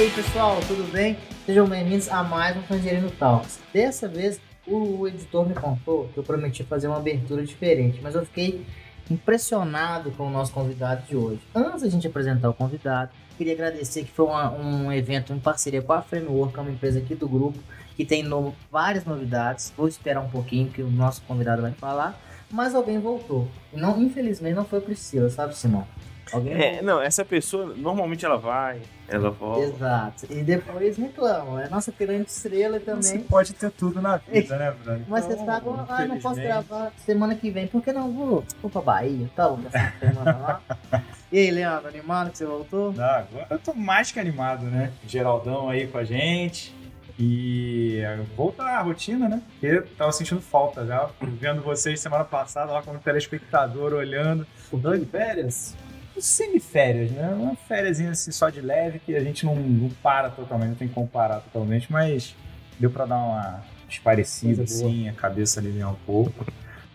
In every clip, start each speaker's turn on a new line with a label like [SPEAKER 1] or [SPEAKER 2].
[SPEAKER 1] aí pessoal, tudo bem? Sejam bem-vindos a mais um Tangerino Talks. Dessa vez o editor me contou que eu prometi fazer uma abertura diferente, mas eu fiquei impressionado com o nosso convidado de hoje. Antes da gente apresentar o convidado, queria agradecer que foi uma, um evento em parceria com a Framework, que é uma empresa aqui do grupo, que tem no, várias novidades. Vou esperar um pouquinho que o nosso convidado vai falar. Mas alguém voltou. E não, infelizmente não foi Priscila, sabe, Simão?
[SPEAKER 2] Alguém é, não, essa pessoa, normalmente ela vai, ela volta.
[SPEAKER 1] Exato. E depois reclamam. É nossa grande estrela também. Você
[SPEAKER 3] pode ter tudo na vida, né, Bruno?
[SPEAKER 1] Mas então, você sabe, ah, não posso gravar semana que vem. Por que não? Vou, vou pra Bahia, tá? Vou semana lá. E aí, Leandro, animado que você voltou?
[SPEAKER 3] Não, agora eu tô mais que animado, né? Geraldão aí com a gente. E voltar à rotina, né? Porque eu tava sentindo falta já, vendo vocês semana passada lá como telespectador, olhando.
[SPEAKER 1] O de férias?
[SPEAKER 3] Semiférias, né? Uma férias assim só de leve que a gente não, não para totalmente, não tem que comparar totalmente, mas deu para dar uma esparecida assim, a cabeça aliviar um pouco.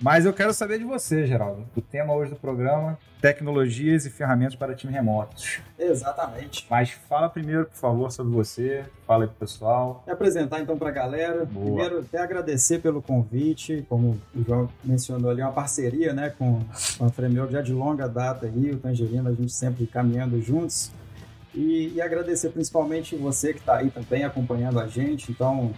[SPEAKER 3] Mas eu quero saber de você, Geraldo. O tema hoje do programa: tecnologias e ferramentas para times remotos.
[SPEAKER 4] Exatamente.
[SPEAKER 3] Mas fala primeiro, por favor, sobre você. Fala aí pro pessoal.
[SPEAKER 4] E apresentar então para a galera. Boa. Primeiro, até agradecer pelo convite. Como o João mencionou ali, uma parceria né, com, com a Framework já de longa data aí, o Tangerino, a gente sempre caminhando juntos. E, e agradecer principalmente você que está aí também acompanhando a gente. Então,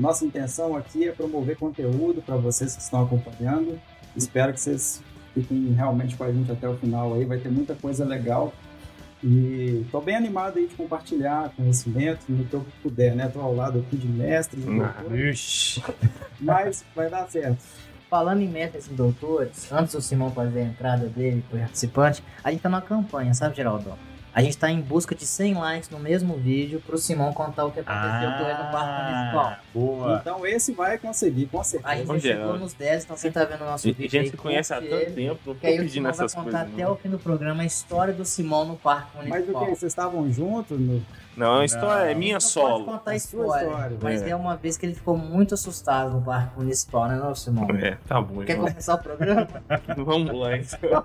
[SPEAKER 4] nossa intenção aqui é promover conteúdo para vocês que estão acompanhando. Espero que vocês fiquem realmente com a gente até o final aí, vai ter muita coisa legal. E tô bem animado aí de compartilhar conhecimento no que eu puder, né? Tô ao lado aqui de mestres e doutores. Mas vai dar certo.
[SPEAKER 1] Falando em mestres e doutores, antes do Simão fazer a entrada dele, participante, a gente tá numa campanha, sabe, Geraldo? A gente tá em busca de 100 likes no mesmo vídeo pro Simão contar o que aconteceu ah, com ele no parque municipal.
[SPEAKER 4] Boa. Então esse vai conseguir, com certeza.
[SPEAKER 1] A gente já chegou nos 10, então você tá vendo o nosso
[SPEAKER 2] vídeo. A gente se conhece há tanto tempo, não tô pedindo essas
[SPEAKER 1] coisas. vai contar até o fim do programa a história do Simão no parque municipal.
[SPEAKER 4] Mas o que? Vocês estavam juntos no...
[SPEAKER 2] Não, a história é minha não solo.
[SPEAKER 1] Pode contar a história, história, mas é. é. uma vez que ele ficou muito assustado no parque municipal, né, não, Simão?
[SPEAKER 2] É, tá bom.
[SPEAKER 1] Quer começar o programa?
[SPEAKER 2] Vamos lá, então.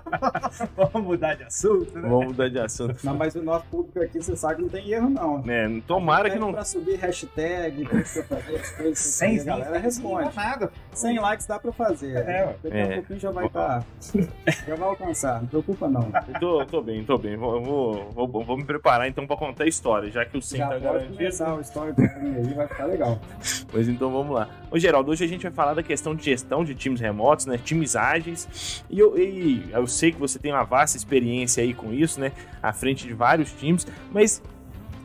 [SPEAKER 3] Vamos mudar de assunto, né?
[SPEAKER 2] Vamos mudar de assunto.
[SPEAKER 4] Não, mas o nosso público aqui, você sabe que não tem erro, não.
[SPEAKER 2] É, tomara que não...
[SPEAKER 4] Pra subir hashtag, pra fazer as coisas, sem a galera responde.
[SPEAKER 3] nada.
[SPEAKER 4] 100 likes dá pra fazer. É, Daqui a é. pouquinho já vai estar... Tá... já vai alcançar, não preocupa não.
[SPEAKER 2] Eu tô, tô bem, tô bem. Vou, vou, vou, vou me preparar então pra contar a história, já que o 100
[SPEAKER 4] já tá garantido. storytelling aí, vai ficar legal.
[SPEAKER 2] Pois então vamos lá. Ô Geraldo, hoje a gente vai falar da questão de gestão de times remotos, né? Times ágeis. E eu, e eu sei que você tem uma vasta experiência aí com isso, né? À frente de vários times, mas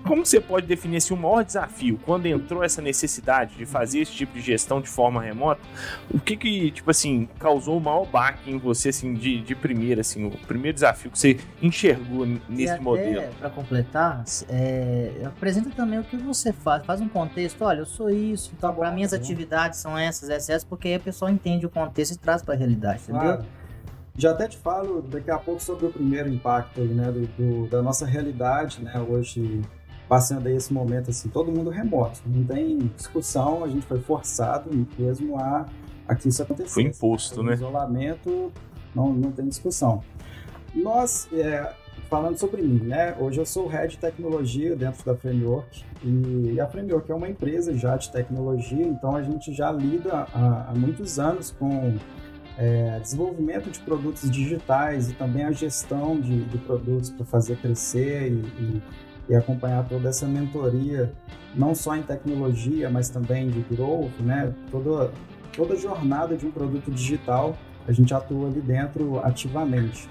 [SPEAKER 2] como você pode definir assim, o maior desafio quando entrou essa necessidade de fazer esse tipo de gestão de forma remota? O que que, tipo assim, causou o maior baque em você, assim, de, de primeira, assim, o primeiro desafio que você enxergou nesse e até, modelo?
[SPEAKER 1] Para completar, é, apresenta também o que você faz, faz um contexto, olha, eu sou isso, então para minhas atividades são essas, essas, porque aí a pessoa entende o contexto e traz para a realidade, entendeu? Claro.
[SPEAKER 4] Já até te falo daqui a pouco sobre o primeiro impacto aí, né, do, do, da nossa realidade, né, hoje passando aí esse momento assim, todo mundo remoto, não tem discussão, a gente foi forçado mesmo a, a que isso acontecesse.
[SPEAKER 2] Foi imposto, né?
[SPEAKER 4] Isolamento, não, não tem discussão. Nós, é, falando sobre mim, né? Hoje eu sou head de tecnologia dentro da Framework e a Framework é uma empresa já de tecnologia, então a gente já lida há, há muitos anos com é, desenvolvimento de produtos digitais e também a gestão de, de produtos para fazer crescer e, e e acompanhar toda essa mentoria, não só em tecnologia, mas também de growth, né? Toda, toda jornada de um produto digital, a gente atua ali dentro ativamente.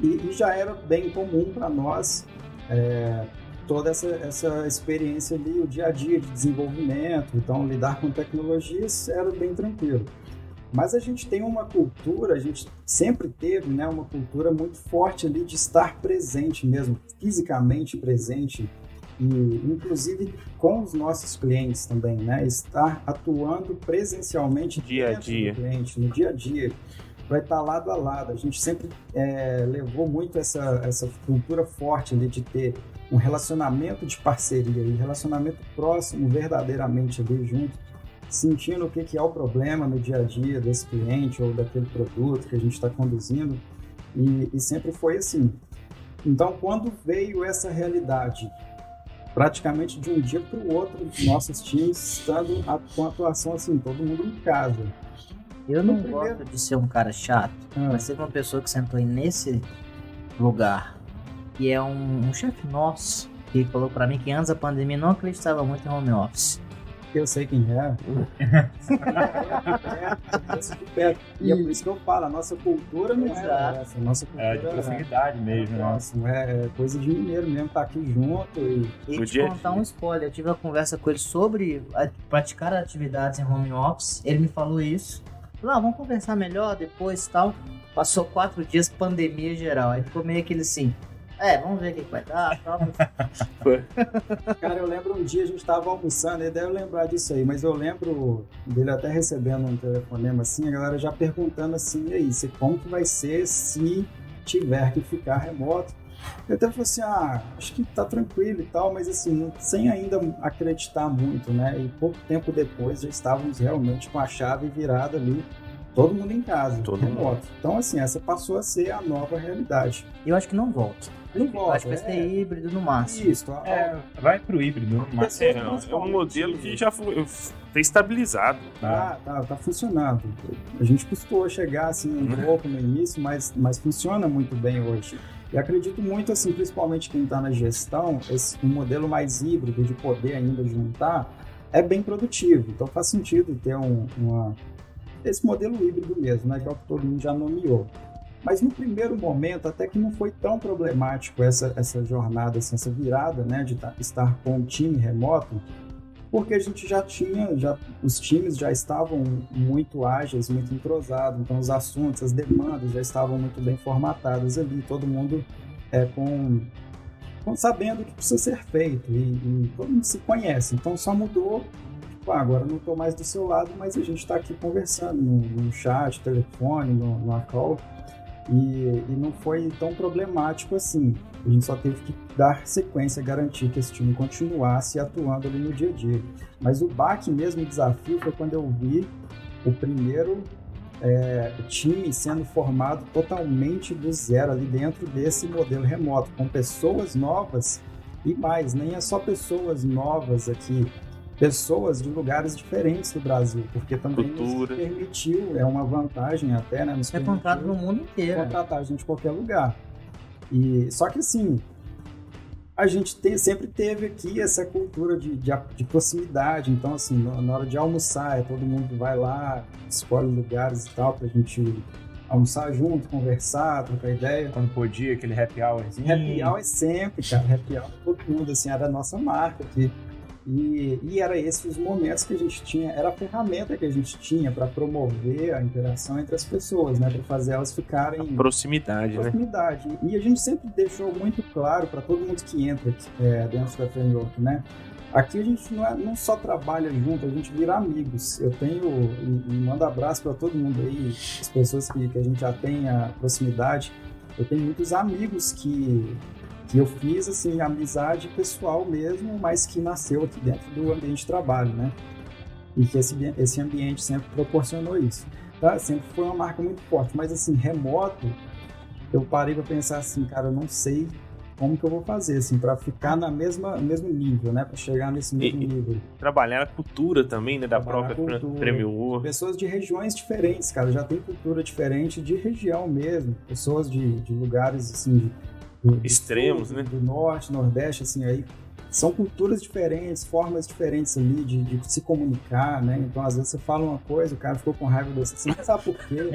[SPEAKER 4] E, e já era bem comum para nós é, toda essa, essa experiência ali, o dia a dia de desenvolvimento, então lidar com tecnologias era bem tranquilo. Mas a gente tem uma cultura, a gente sempre teve né, uma cultura muito forte ali de estar presente mesmo, fisicamente presente, e inclusive com os nossos clientes também, né? Estar atuando presencialmente
[SPEAKER 2] dia a dia,
[SPEAKER 4] cliente, no dia a dia, vai estar lado a lado. A gente sempre é, levou muito essa, essa cultura forte ali de ter um relacionamento de parceria e relacionamento próximo verdadeiramente ali junto sentindo o que é o problema no dia a dia desse cliente ou daquele produto que a gente está conduzindo. E, e, sempre foi assim. Então, quando veio essa realidade praticamente de um dia para o outro, nossos times estando a, com atuação assim, todo mundo em casa.
[SPEAKER 1] Eu não
[SPEAKER 4] primeiro-
[SPEAKER 1] gosto de ser um cara chato,
[SPEAKER 4] Ah,
[SPEAKER 1] mas teve uma pessoa que sentou aí nesse lugar, que é um, um chefe nosso, que falou pra mim que antes da pandemia não acreditava muito em home office.
[SPEAKER 4] Eu sei quem é. e é por isso que eu falo, a nossa cultura não é essa. A nossa cultura
[SPEAKER 3] É, de proximidade mesmo, né?
[SPEAKER 4] Nossa, é coisa de mineiro mesmo, tá aqui junto e
[SPEAKER 1] E te contar
[SPEAKER 2] dia.
[SPEAKER 1] um spoiler, eu tive uma conversa com ele sobre a- praticar atividades em home office, ele me falou isso. Falou, ah, vamos conversar melhor depois e tal. Passou quatro dias, pandemia geral. Aí ficou meio aquele assim, é, vamos ver o que vai dar.
[SPEAKER 4] Cara, eu lembro um dia a gente tava almoçando, ele deve lembrar disso aí, mas eu lembro dele até recebendo um telefonema assim, a galera já perguntando assim, e aí, como que vai ser se tiver que ficar remoto? Eu até falei assim, ah, acho que tá tranquilo e tal, mas assim, sem ainda acreditar muito, né? E pouco tempo depois já estávamos realmente com a chave virada ali, todo mundo em casa,
[SPEAKER 2] Todo
[SPEAKER 4] remoto. Então assim, essa passou a ser a nova realidade.
[SPEAKER 1] Eu acho que não volta.
[SPEAKER 4] Volta,
[SPEAKER 1] acho que vai ser
[SPEAKER 4] é,
[SPEAKER 1] híbrido no máximo.
[SPEAKER 4] isso, a-
[SPEAKER 3] É, vai pro híbrido, mas
[SPEAKER 2] É, é um modelo que já foi, foi estabilizado.
[SPEAKER 3] tá.
[SPEAKER 4] Tá, tá, tá funcionando. A gente custou chegar assim um
[SPEAKER 2] Uhum.
[SPEAKER 4] pouco no início, mas, mas funciona muito bem hoje. E acredito muito, assim, principalmente quem está na gestão, esse um modelo mais híbrido de poder ainda juntar é bem produtivo. Então faz sentido ter um, uma, esse modelo híbrido mesmo, né, que é o que todo mundo já nomeou. Mas no primeiro momento, até que não foi tão problemático essa, essa jornada, assim, essa virada, né, de estar com um time remoto, porque a gente já tinha, já, os times já estavam muito ágeis, muito entrosados, então os assuntos, as demandas já estavam muito bem formatadas ali, todo mundo é, com, com- sabendo o que precisa ser feito e, e todo mundo se conhece, então só mudou, tipo, ah, agora não estou mais do seu lado, mas a gente está aqui conversando no, no chat, telefone, no, no call, e, e não foi tão problemático assim. A gente só teve que dar sequência, garantir que esse time continuasse atuando ali no dia a dia. Mas o baque mesmo, o desafio, foi quando eu vi o primeiro é, time sendo formado totalmente do zero ali dentro desse modelo remoto, com pessoas novas e mais, nem é só pessoas novas aqui, pessoas de lugares diferentes do Brasil, porque também
[SPEAKER 2] Cultura.
[SPEAKER 4] nos permitiu, é uma vantagem até, né? Nos
[SPEAKER 1] É contrato
[SPEAKER 4] permitiu
[SPEAKER 1] no mundo inteiro.
[SPEAKER 4] contratar a gente em qualquer lugar. E só que assim, a gente tem- sempre teve aqui essa cultura de, de, de proximidade. Então, assim, na na hora de almoçar, é todo mundo vai lá, escolhe lugares e tal, pra gente almoçar junto, conversar, trocar ideia.
[SPEAKER 3] Quando podia, aquele happy hourzinho.
[SPEAKER 4] Happy hour é sempre, cara. Happy hour é todo mundo, assim, era a nossa marca aqui. E, e era esses os momentos que a gente tinha, era a ferramenta que a gente tinha para promover a interação entre as pessoas, né? Para fazer elas ficarem
[SPEAKER 2] Proximidade, né?
[SPEAKER 4] proximidade. E a gente sempre deixou muito claro para todo mundo que entra aqui, é, dentro da framework, né? Aqui a gente não, é- não só trabalha junto, a gente vira amigos. Eu tenho, e, e mando abraço para todo mundo aí, as pessoas que, que a gente já tem a proximidade. Eu tenho muitos amigos que, que eu fiz, assim, amizade pessoal mesmo, mas que nasceu aqui dentro do ambiente de trabalho, né? E que esse, esse ambiente sempre proporcionou isso. Tá? Sempre foi uma marca muito forte, mas assim, remoto, eu parei para pensar assim, cara, eu não sei como que eu vou fazer, assim, para ficar na mesma mesmo nível, né? Para chegar nesse mesmo
[SPEAKER 2] E-
[SPEAKER 4] nível.
[SPEAKER 2] Trabalhar a cultura também, né? Da
[SPEAKER 4] Trabalhar
[SPEAKER 2] própria World.
[SPEAKER 4] Pessoas de regiões diferentes, cara, já tem cultura diferente de região mesmo. Pessoas de, de lugares, assim, de, do- do
[SPEAKER 2] Extremos,
[SPEAKER 4] sul,
[SPEAKER 2] né?
[SPEAKER 4] Do norte, nordeste, assim, aí são culturas diferentes, formas diferentes ali de, de se comunicar, né? Então, às vezes você fala uma coisa, o cara ficou com raiva de você, você não sabe por quê.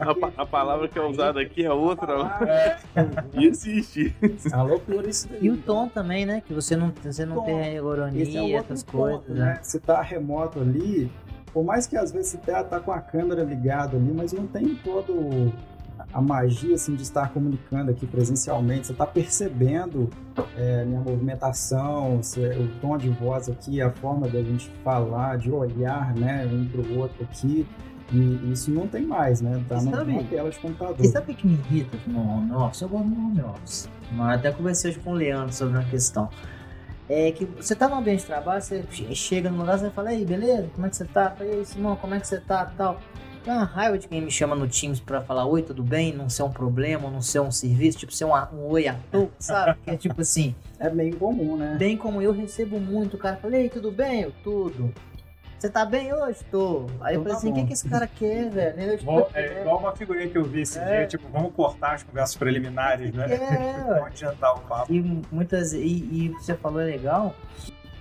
[SPEAKER 2] A, a palavra que é usada aqui é outra.
[SPEAKER 4] Ah,
[SPEAKER 2] E existe.
[SPEAKER 4] É uma loucura isso daí.
[SPEAKER 1] E o tom também, né? Que você não, você não
[SPEAKER 4] Tom.
[SPEAKER 1] tem a
[SPEAKER 4] é
[SPEAKER 1] ironia,
[SPEAKER 4] outro
[SPEAKER 1] essas
[SPEAKER 4] ponto,
[SPEAKER 1] coisas,
[SPEAKER 4] né?
[SPEAKER 1] né?
[SPEAKER 4] Você tá remoto ali, por mais que às vezes você tá, tá com a câmera ligada ali, mas não tem todo a magia assim de estar comunicando aqui presencialmente. Você tá percebendo é, minha movimentação, o tom de voz aqui, a forma da gente falar, de olhar, né, um pro outro aqui. E isso não tem mais, né? Tá numa
[SPEAKER 1] sabe-
[SPEAKER 4] tela de computador.
[SPEAKER 1] E sabe o que me irrita no home office? Eu gosto do home office. Mas até conversei hoje com o Leandro sobre uma questão. É que você tá no ambiente de trabalho, você che- chega no lugar, você fala, ei, beleza? Como é que você tá? Fala, ei, Simão, como é que você tá? Tal. Tem uma raiva de quem me chama no Teams pra falar oi, tudo bem? Não ser um problema, não ser um serviço, tipo, ser um, um oi à toa, sabe? Que é tipo assim.
[SPEAKER 4] É bem comum, né?
[SPEAKER 1] Bem como eu recebo muito, o cara fala, ei, tudo bem? Eu, tudo. Você tá bem hoje? Tô. Aí eu falei
[SPEAKER 4] tá
[SPEAKER 1] assim, o que, que esse cara quer, velho? Eu, tipo,
[SPEAKER 3] Bom, é igual uma figurinha que eu vi esse
[SPEAKER 1] É.
[SPEAKER 3] dia, tipo, vamos cortar as conversas preliminares, né?
[SPEAKER 1] É,
[SPEAKER 3] Vamos adiantar o papo.
[SPEAKER 1] E muitas. E, e o que você falou é legal,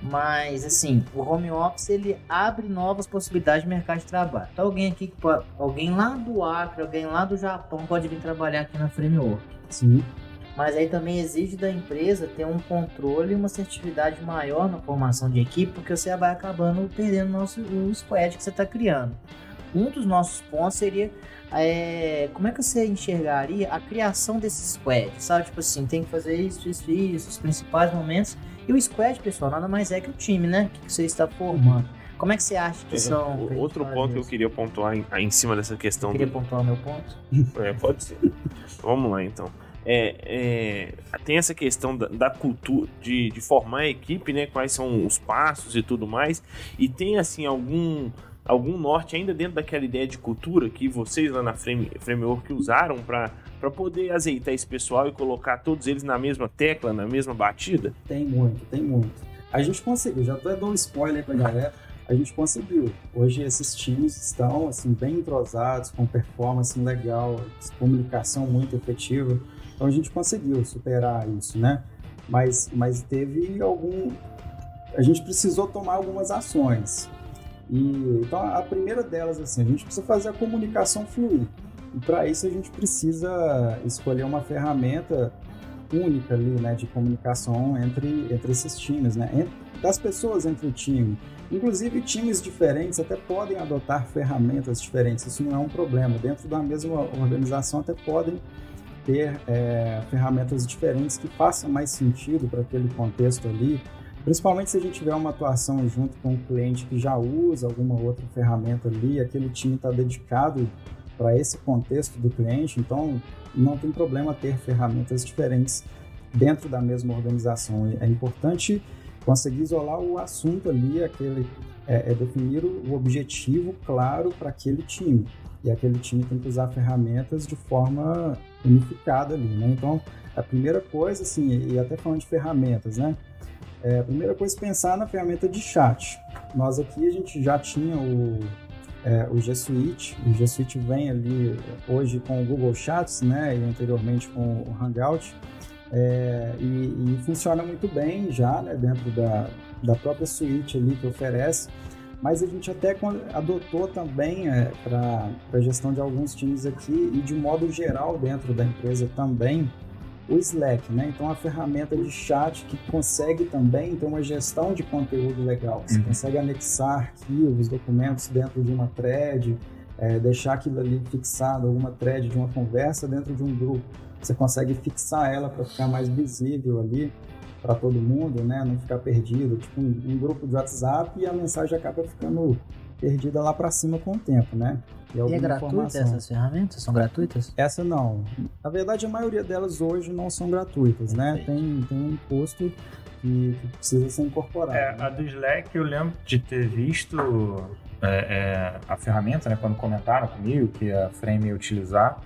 [SPEAKER 1] mas assim, o home office ele abre novas possibilidades de mercado de trabalho. Então alguém aqui, pode- alguém lá do Acre, alguém lá do Japão pode vir trabalhar aqui na Framework.
[SPEAKER 4] Sim.
[SPEAKER 1] Mas aí também exige da empresa ter um controle e uma assertividade maior na formação de equipe, porque você vai acabando perdendo o, nosso, o squad que você está criando. Um dos nossos pontos seria é, como é que você enxergaria a criação desse squad? Sabe, tipo assim, tem que fazer isso, isso, isso, os principais momentos. E o squad, pessoal, nada mais é que o time, né? Que você está formando. Como é que você acha que são?
[SPEAKER 2] Outro ponto que eu queria pontuar em, em cima dessa questão
[SPEAKER 1] Queria
[SPEAKER 2] do,
[SPEAKER 1] pontuar o meu ponto.
[SPEAKER 2] É, pode ser. Vamos lá, então. É, é, tem essa questão da, da cultura, de, de formar a equipe, né? Quais são os passos e tudo mais. E tem, assim, algum, algum norte ainda dentro daquela ideia de cultura que vocês lá na Frame, Framework usaram para poder azeitar esse pessoal e colocar todos eles na mesma tecla, na mesma batida?
[SPEAKER 4] Tem muito, tem muito. A gente conseguiu, já tô dando um spoiler pra galera. A gente conseguiu. Hoje esses times estão assim bem entrosados, com performance legal, comunicação muito efetiva. Então a gente conseguiu superar isso, né? Mas, mas teve algum. A gente precisou tomar algumas ações. E, então a primeira delas, assim, a gente precisa fazer a comunicação fluir. E para isso a gente precisa escolher uma ferramenta única ali, né, de comunicação entre, entre esses times, né, en- das pessoas entre o time. Inclusive, times diferentes até podem adotar ferramentas diferentes, isso não é um problema. Dentro da mesma organização até podem ter é, ferramentas diferentes que façam mais sentido para aquele contexto ali, principalmente se a gente tiver uma atuação junto com um cliente que já usa alguma outra ferramenta ali, aquele time está dedicado para esse contexto do cliente, então não tem problema ter ferramentas diferentes dentro da mesma organização. É importante conseguir isolar o assunto ali, aquele, é, é definir o objetivo claro para aquele time. E aquele time tem que usar ferramentas de forma unificada ali, né? Então, a primeira coisa, assim, e até falando de ferramentas, né? É, a primeira coisa é pensar na ferramenta de chat. Nós aqui, a gente já tinha o, é, o G Suite. O G Suite vem ali hoje com o Google Chats, né? E anteriormente com o Hangout. É, e, e funciona muito bem já, né? Dentro da, da própria suite ali que oferece. Mas a gente até adotou também é, para a gestão de alguns times aqui e de modo geral dentro da empresa também o Slack, né? Então a ferramenta de chat que consegue também ter uma gestão de conteúdo legal. Você
[SPEAKER 3] Uhum.
[SPEAKER 4] consegue anexar arquivos, documentos dentro de uma thread, é, deixar aquilo ali fixado, alguma thread de uma conversa dentro de um grupo. Você consegue fixar ela para ficar mais visível ali para todo mundo, né? Não ficar perdido, tipo um, um grupo de WhatsApp e a mensagem acaba ficando perdida lá para cima com o tempo, né?
[SPEAKER 1] E é
[SPEAKER 4] alguma
[SPEAKER 1] gratuita essas ferramentas? São gratuitas?
[SPEAKER 4] Essa não. Na verdade, a maioria delas hoje não são gratuitas, né?
[SPEAKER 1] Perfeito.
[SPEAKER 4] Tem, tem um custo que, que precisa ser incorporado.
[SPEAKER 3] É,
[SPEAKER 4] né?
[SPEAKER 3] a do Slack eu lembro de ter visto é, é, a ferramenta, né, quando comentaram comigo que a Frame ia utilizar.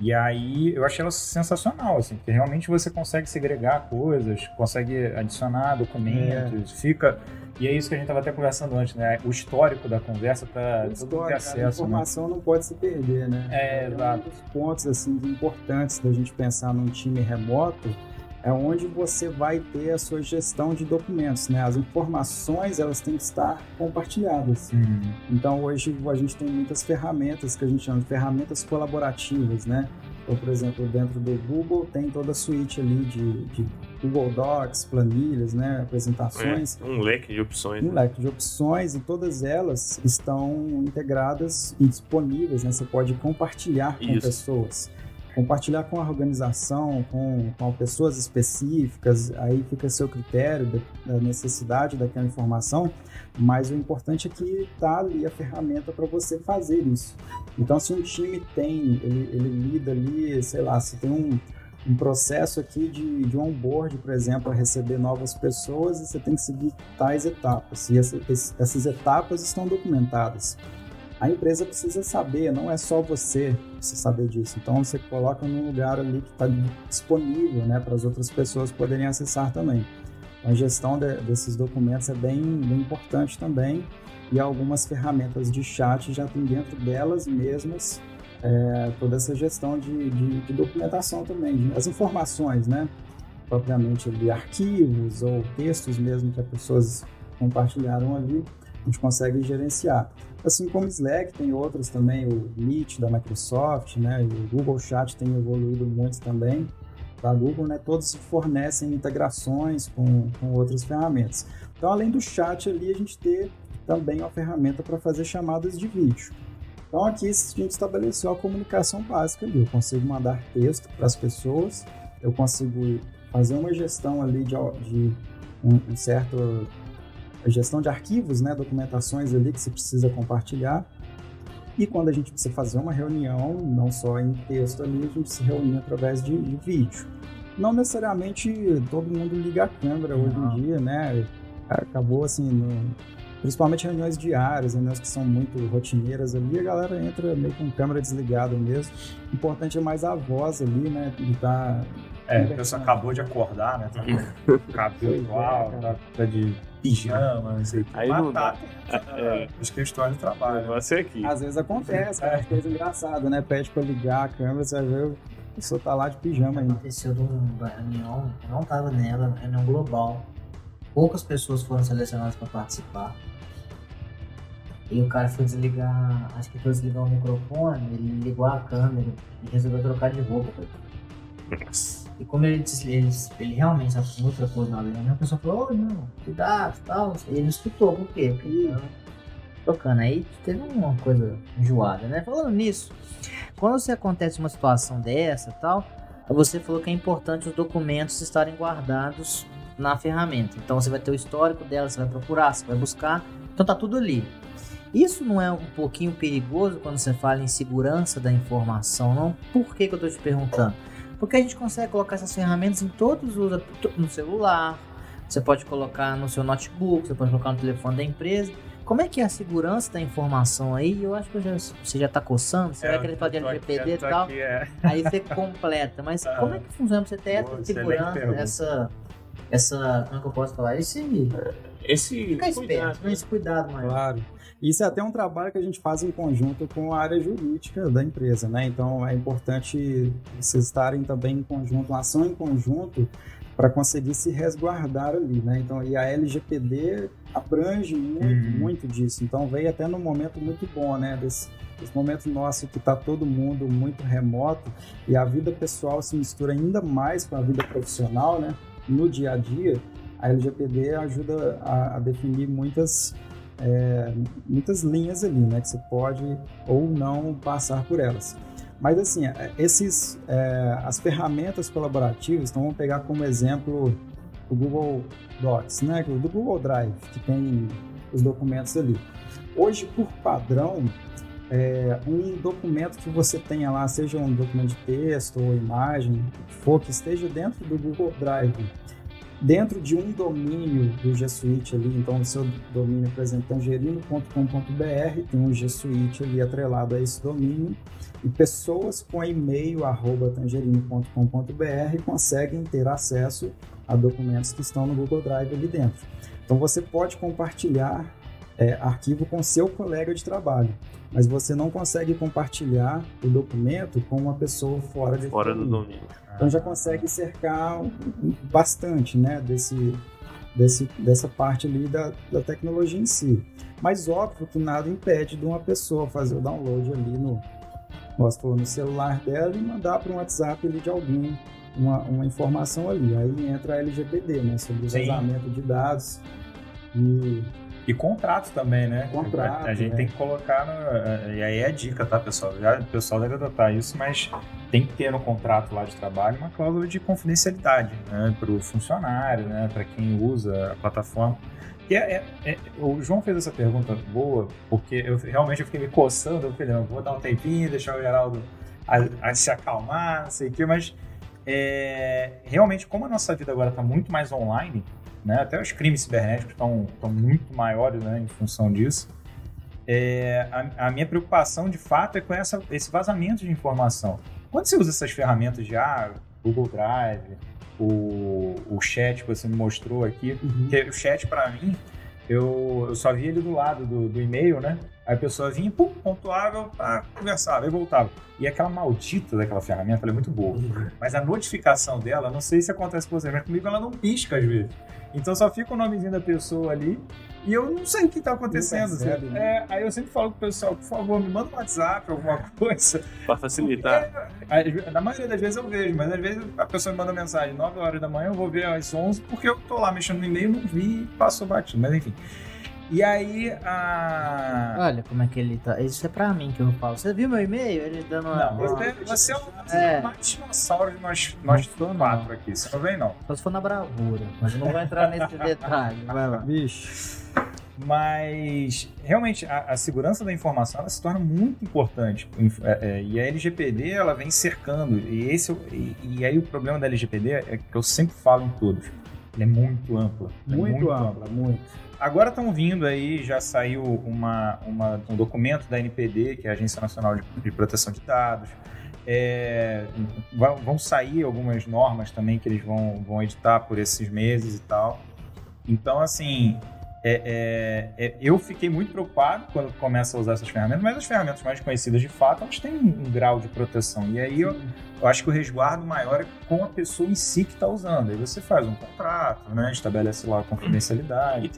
[SPEAKER 3] E aí eu achei ela sensacional, assim, porque realmente você consegue segregar coisas, consegue adicionar documentos, fica. E é isso que a gente estava até conversando antes, né? O histórico da conversa para todo ter
[SPEAKER 4] História, a
[SPEAKER 3] acesso. Né?
[SPEAKER 4] informação não pode se perder, né?
[SPEAKER 3] É,
[SPEAKER 4] um
[SPEAKER 3] exato.
[SPEAKER 4] dos pontos assim importantes da gente pensar num time remoto é onde você vai ter a sua gestão de documentos, né? As informações elas têm que estar compartilhadas.
[SPEAKER 3] Uhum.
[SPEAKER 4] Então hoje a gente tem muitas ferramentas que a gente chama de ferramentas colaborativas, né? Então, por exemplo, dentro do Google tem toda a suíte ali de, de Google Docs, planilhas, né? Apresentações
[SPEAKER 2] É, um leque de opções.
[SPEAKER 4] um
[SPEAKER 2] né?
[SPEAKER 4] leque de opções e todas elas estão integradas e disponíveis, né? Você pode compartilhar com
[SPEAKER 2] Isso.
[SPEAKER 4] pessoas. Compartilhar com a organização, com, com pessoas específicas, aí fica a seu critério da, da necessidade daquela informação, mas o importante é que tá ali a ferramenta para você fazer isso. Então, se um time tem, ele, ele lida ali, sei lá, se tem um, um processo aqui de, de onboard, por exemplo, a receber novas pessoas e você tem que seguir tais etapas. E essa- essas etapas estão documentadas. A empresa precisa saber, não é só você se saber disso. Então você coloca num lugar ali que está disponível né, para as outras pessoas poderem acessar também. Então, a gestão de, desses documentos é bem, bem importante também e algumas ferramentas de chat já tem dentro delas mesmas é, toda essa gestão de, de, de documentação também, de, as informações, né? Propriamente de arquivos ou textos mesmo que as pessoas compartilharam ali, a gente consegue gerenciar. Assim como Slack, tem outros também, o Meet da Microsoft, né? O Google Chat tem evoluído muito também da Google, né? Todos fornecem integrações com, com outras ferramentas. Então, além do chat ali, a gente ter também uma ferramenta para fazer chamadas de vídeo. Então, aqui a gente estabeleceu a comunicação básica ali. Eu consigo mandar texto para as pessoas, eu consigo fazer uma gestão ali de, de um, um certo gestão de arquivos, né, documentações ali que se precisa compartilhar. E quando a gente precisa fazer uma reunião, não só em texto ali, a gente se reúne através de, de vídeo. Não necessariamente todo mundo liga a câmera hoje em dia, né? Acabou assim, no, principalmente reuniões diárias, reuniões que são muito rotineiras ali, a galera entra meio com câmera desligada mesmo. O importante é mais a voz ali, né? De tá
[SPEAKER 3] é, a pessoa acabou de acordar, né? Tá com cabelo igual, tá, tá de pijama, não sei o que.
[SPEAKER 2] Aí não
[SPEAKER 3] dá.
[SPEAKER 2] É,
[SPEAKER 3] As questões do trabalho.
[SPEAKER 2] Você aqui.
[SPEAKER 4] Às vezes acontece, é. coisa engraçada, né? Pede pra ligar a câmera, você vai ver, a pessoa tá lá de pijama ainda.
[SPEAKER 1] Aconteceu numa reunião, eu não tava nela, reunião global. Poucas pessoas foram selecionadas para participar. E o cara foi desligar, acho que foi desligar o microfone, ele ligou a câmera e resolveu trocar de roupa.
[SPEAKER 2] Nossa.
[SPEAKER 1] E como ele, ele, ele realmente estava com outra coisa na linha, a pessoa falou, oh, não, cuidado e tal. E ele não escutou, por quê? Porque ele tava tocando. Aí teve uma coisa enjoada, né? Falando nisso, quando você acontece uma situação dessa tal, você falou que é importante os documentos estarem guardados na ferramenta. Então você vai ter o histórico dela, você vai procurar, você vai buscar. Então tá tudo ali. Isso não é um pouquinho perigoso quando você fala em segurança da informação, não? Por que, que eu estou te perguntando? Porque a gente consegue colocar essas ferramentas em todos os no celular, você pode colocar no seu notebook, você pode colocar no telefone da empresa. Como é que é a segurança da informação aí? Eu acho que eu já, você já está coçando, você
[SPEAKER 3] É,
[SPEAKER 1] vai querer falar de LGPD e tal.
[SPEAKER 3] aqui, é.
[SPEAKER 1] Aí você completa. Mas
[SPEAKER 3] Ah.
[SPEAKER 1] como é que funciona pra você ter essa segurança, essa. Essa. Como é que eu posso falar? Esse.
[SPEAKER 2] Esse
[SPEAKER 1] Ficar esperto,
[SPEAKER 2] cuidado,
[SPEAKER 1] né? esse cuidado maior.
[SPEAKER 4] Claro. Isso é até um trabalho que a gente faz em conjunto com a área jurídica da empresa, né? Então é importante vocês estarem também em conjunto, uma ação em conjunto para conseguir se resguardar ali, né? Então, e a LGPD abrange muito,
[SPEAKER 3] Uhum.
[SPEAKER 4] muito disso. Então veio até num momento muito bom, né? Desse, desse momento nosso que está todo mundo muito remoto e a vida pessoal se mistura ainda mais com a vida profissional, né? No dia a dia, a LGPD ajuda a, a definir muitas é, muitas linhas ali, né? Que você pode ou não passar por elas. Mas assim, é, esses, é, as ferramentas colaborativas, então vamos pegar como exemplo o Google Docs, né? Do Google Drive, que tem os documentos ali. Hoje, por padrão, é, um documento que você tenha lá, seja um documento de texto ou imagem, que for, que esteja dentro do Google Drive, dentro de um domínio do G Suite ali, então o seu domínio, por exemplo, tangerino.com.br, tem um G Suite ali atrelado a esse domínio, e pessoas com e-mail arroba tangerino.com.br conseguem ter acesso a documentos que estão no Google Drive ali dentro. Então você pode compartilhar é, arquivo com seu colega de trabalho, mas você não consegue compartilhar o documento com uma pessoa fora, desse
[SPEAKER 2] Fora do
[SPEAKER 4] domínio. Então já consegue cercar bastante, né, desse, desse, dessa parte ali da, da tecnologia em si. Mas óbvio que nada impede de uma pessoa fazer o download ali no, no celular dela e mandar para um WhatsApp ali de alguém uma, uma informação ali. Aí entra a LGPD, né, sobre o vazamento de dados e
[SPEAKER 3] E contrato também, né?
[SPEAKER 4] Contrato,
[SPEAKER 3] A gente
[SPEAKER 4] né?
[SPEAKER 3] tem que colocar no. E aí é a dica, tá, pessoal? Já, o pessoal deve adotar isso, mas tem que ter no contrato lá de trabalho uma cláusula de confidencialidade, né? Para o funcionário, né? Para quem usa a plataforma. E é, é- é- o João fez essa pergunta boa, porque eu realmente eu fiquei me coçando, eu falei, não, vou dar um tempinho, deixar o Geraldo a, a se acalmar, não sei o quê, mas é, realmente, como a nossa vida agora está muito mais online, né, até os crimes cibernéticos estão estão muito maiores né, em função disso, é, a, a, minha preocupação de fato é com essa, esse vazamento de informação. Quando você usa essas ferramentas de ah, Google Drive, o, o chat que você me mostrou aqui, uhum. que o chat para mim, eu, eu só via ele do lado do, do e-mail, né? Aí a pessoa vinha, pum, pontuava, ah, conversava, e voltava. E aquela maldita daquela ferramenta, ela é muito boa. Uhum. Mas a notificação dela, não sei se acontece com você, mas comigo ela não pisca às vezes. Então só fica o nomezinho da pessoa ali e eu não sei o que está acontecendo. Percebe, né? é, aí eu sempre falo pro pessoal, por favor, me manda um WhatsApp, alguma coisa.
[SPEAKER 2] Para facilitar.
[SPEAKER 3] É, na maioria das vezes eu vejo, mas às vezes a pessoa me manda mensagem 9 horas da manhã, eu vou ver às 11, porque eu tô lá mexendo no e-mail, não vi e passou batido. Mas enfim. E aí a.
[SPEAKER 1] Olha como é que ele tá. Isso é pra mim que eu falo. Você viu meu e-mail? Ele dando uma.
[SPEAKER 3] Não, você, você é um é. mais dinossauro de nós, nós quatro não. aqui. Você não vem, não.
[SPEAKER 1] Só se for na bravura. Mas eu não vou entrar nesse detalhe. Vai lá.
[SPEAKER 3] Bicho. Mas realmente a, a, segurança da informação se torna muito importante é, é, e a LGPD ela vem cercando e esse e, e, aí o problema da LGPD é que eu sempre falo em todos, ele é muito ampla,
[SPEAKER 4] muito, é muito ampla, ampla, muito.
[SPEAKER 3] Agora estão vindo aí, já saiu uma, uma, um documento da NPD, que é a Agência Nacional de, de Proteção de Dados. É, vão sair algumas normas também que eles vão, vão editar por esses meses e tal. Então, assim, é, é, é, eu fiquei muito preocupado quando começa a usar essas ferramentas, mas as ferramentas mais conhecidas de fato, elas têm um, grau de proteção. E aí eu, eu, acho que o resguardo maior é com a pessoa em si que está usando. Aí você faz um contrato, né, estabelece lá a confidencialidade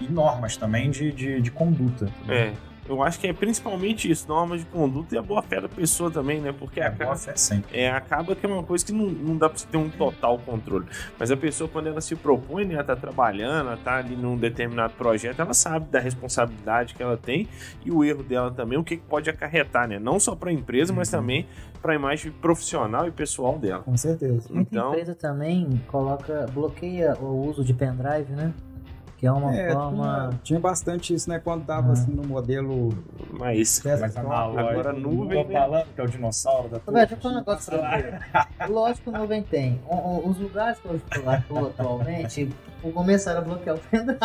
[SPEAKER 3] e normas também de, de, de conduta.
[SPEAKER 2] É. Eu acho que é principalmente isso, normas de conduta e a boa fé da pessoa também, né? Porque
[SPEAKER 3] é,
[SPEAKER 2] acaba,
[SPEAKER 3] boa fé sempre.
[SPEAKER 2] É, acaba que é uma coisa que não, não dá pra você ter um total controle. Mas a pessoa, quando ela se propõe, né, ela tá trabalhando, ela tá ali num determinado projeto, ela sabe da responsabilidade que ela tem e o erro dela também, o que, pode acarretar, né? Não só para a empresa, uhum. mas também para a imagem profissional e pessoal dela.
[SPEAKER 1] Com certeza. Muita então, empresa também coloca, bloqueia o uso de pendrive, né? Que é uma é, forma.
[SPEAKER 4] Tinha, tinha, bastante isso, né? Quando tava ah. assim no modelo.
[SPEAKER 2] Mas,
[SPEAKER 3] mas agora nuvem. Tô falando que é o dinossauro da
[SPEAKER 1] tua. Deixa eu falar um negócio pra você. Lógico que nuvem tem. Os lugares que eu estou atualmente, o começaram a bloquear o pendrive.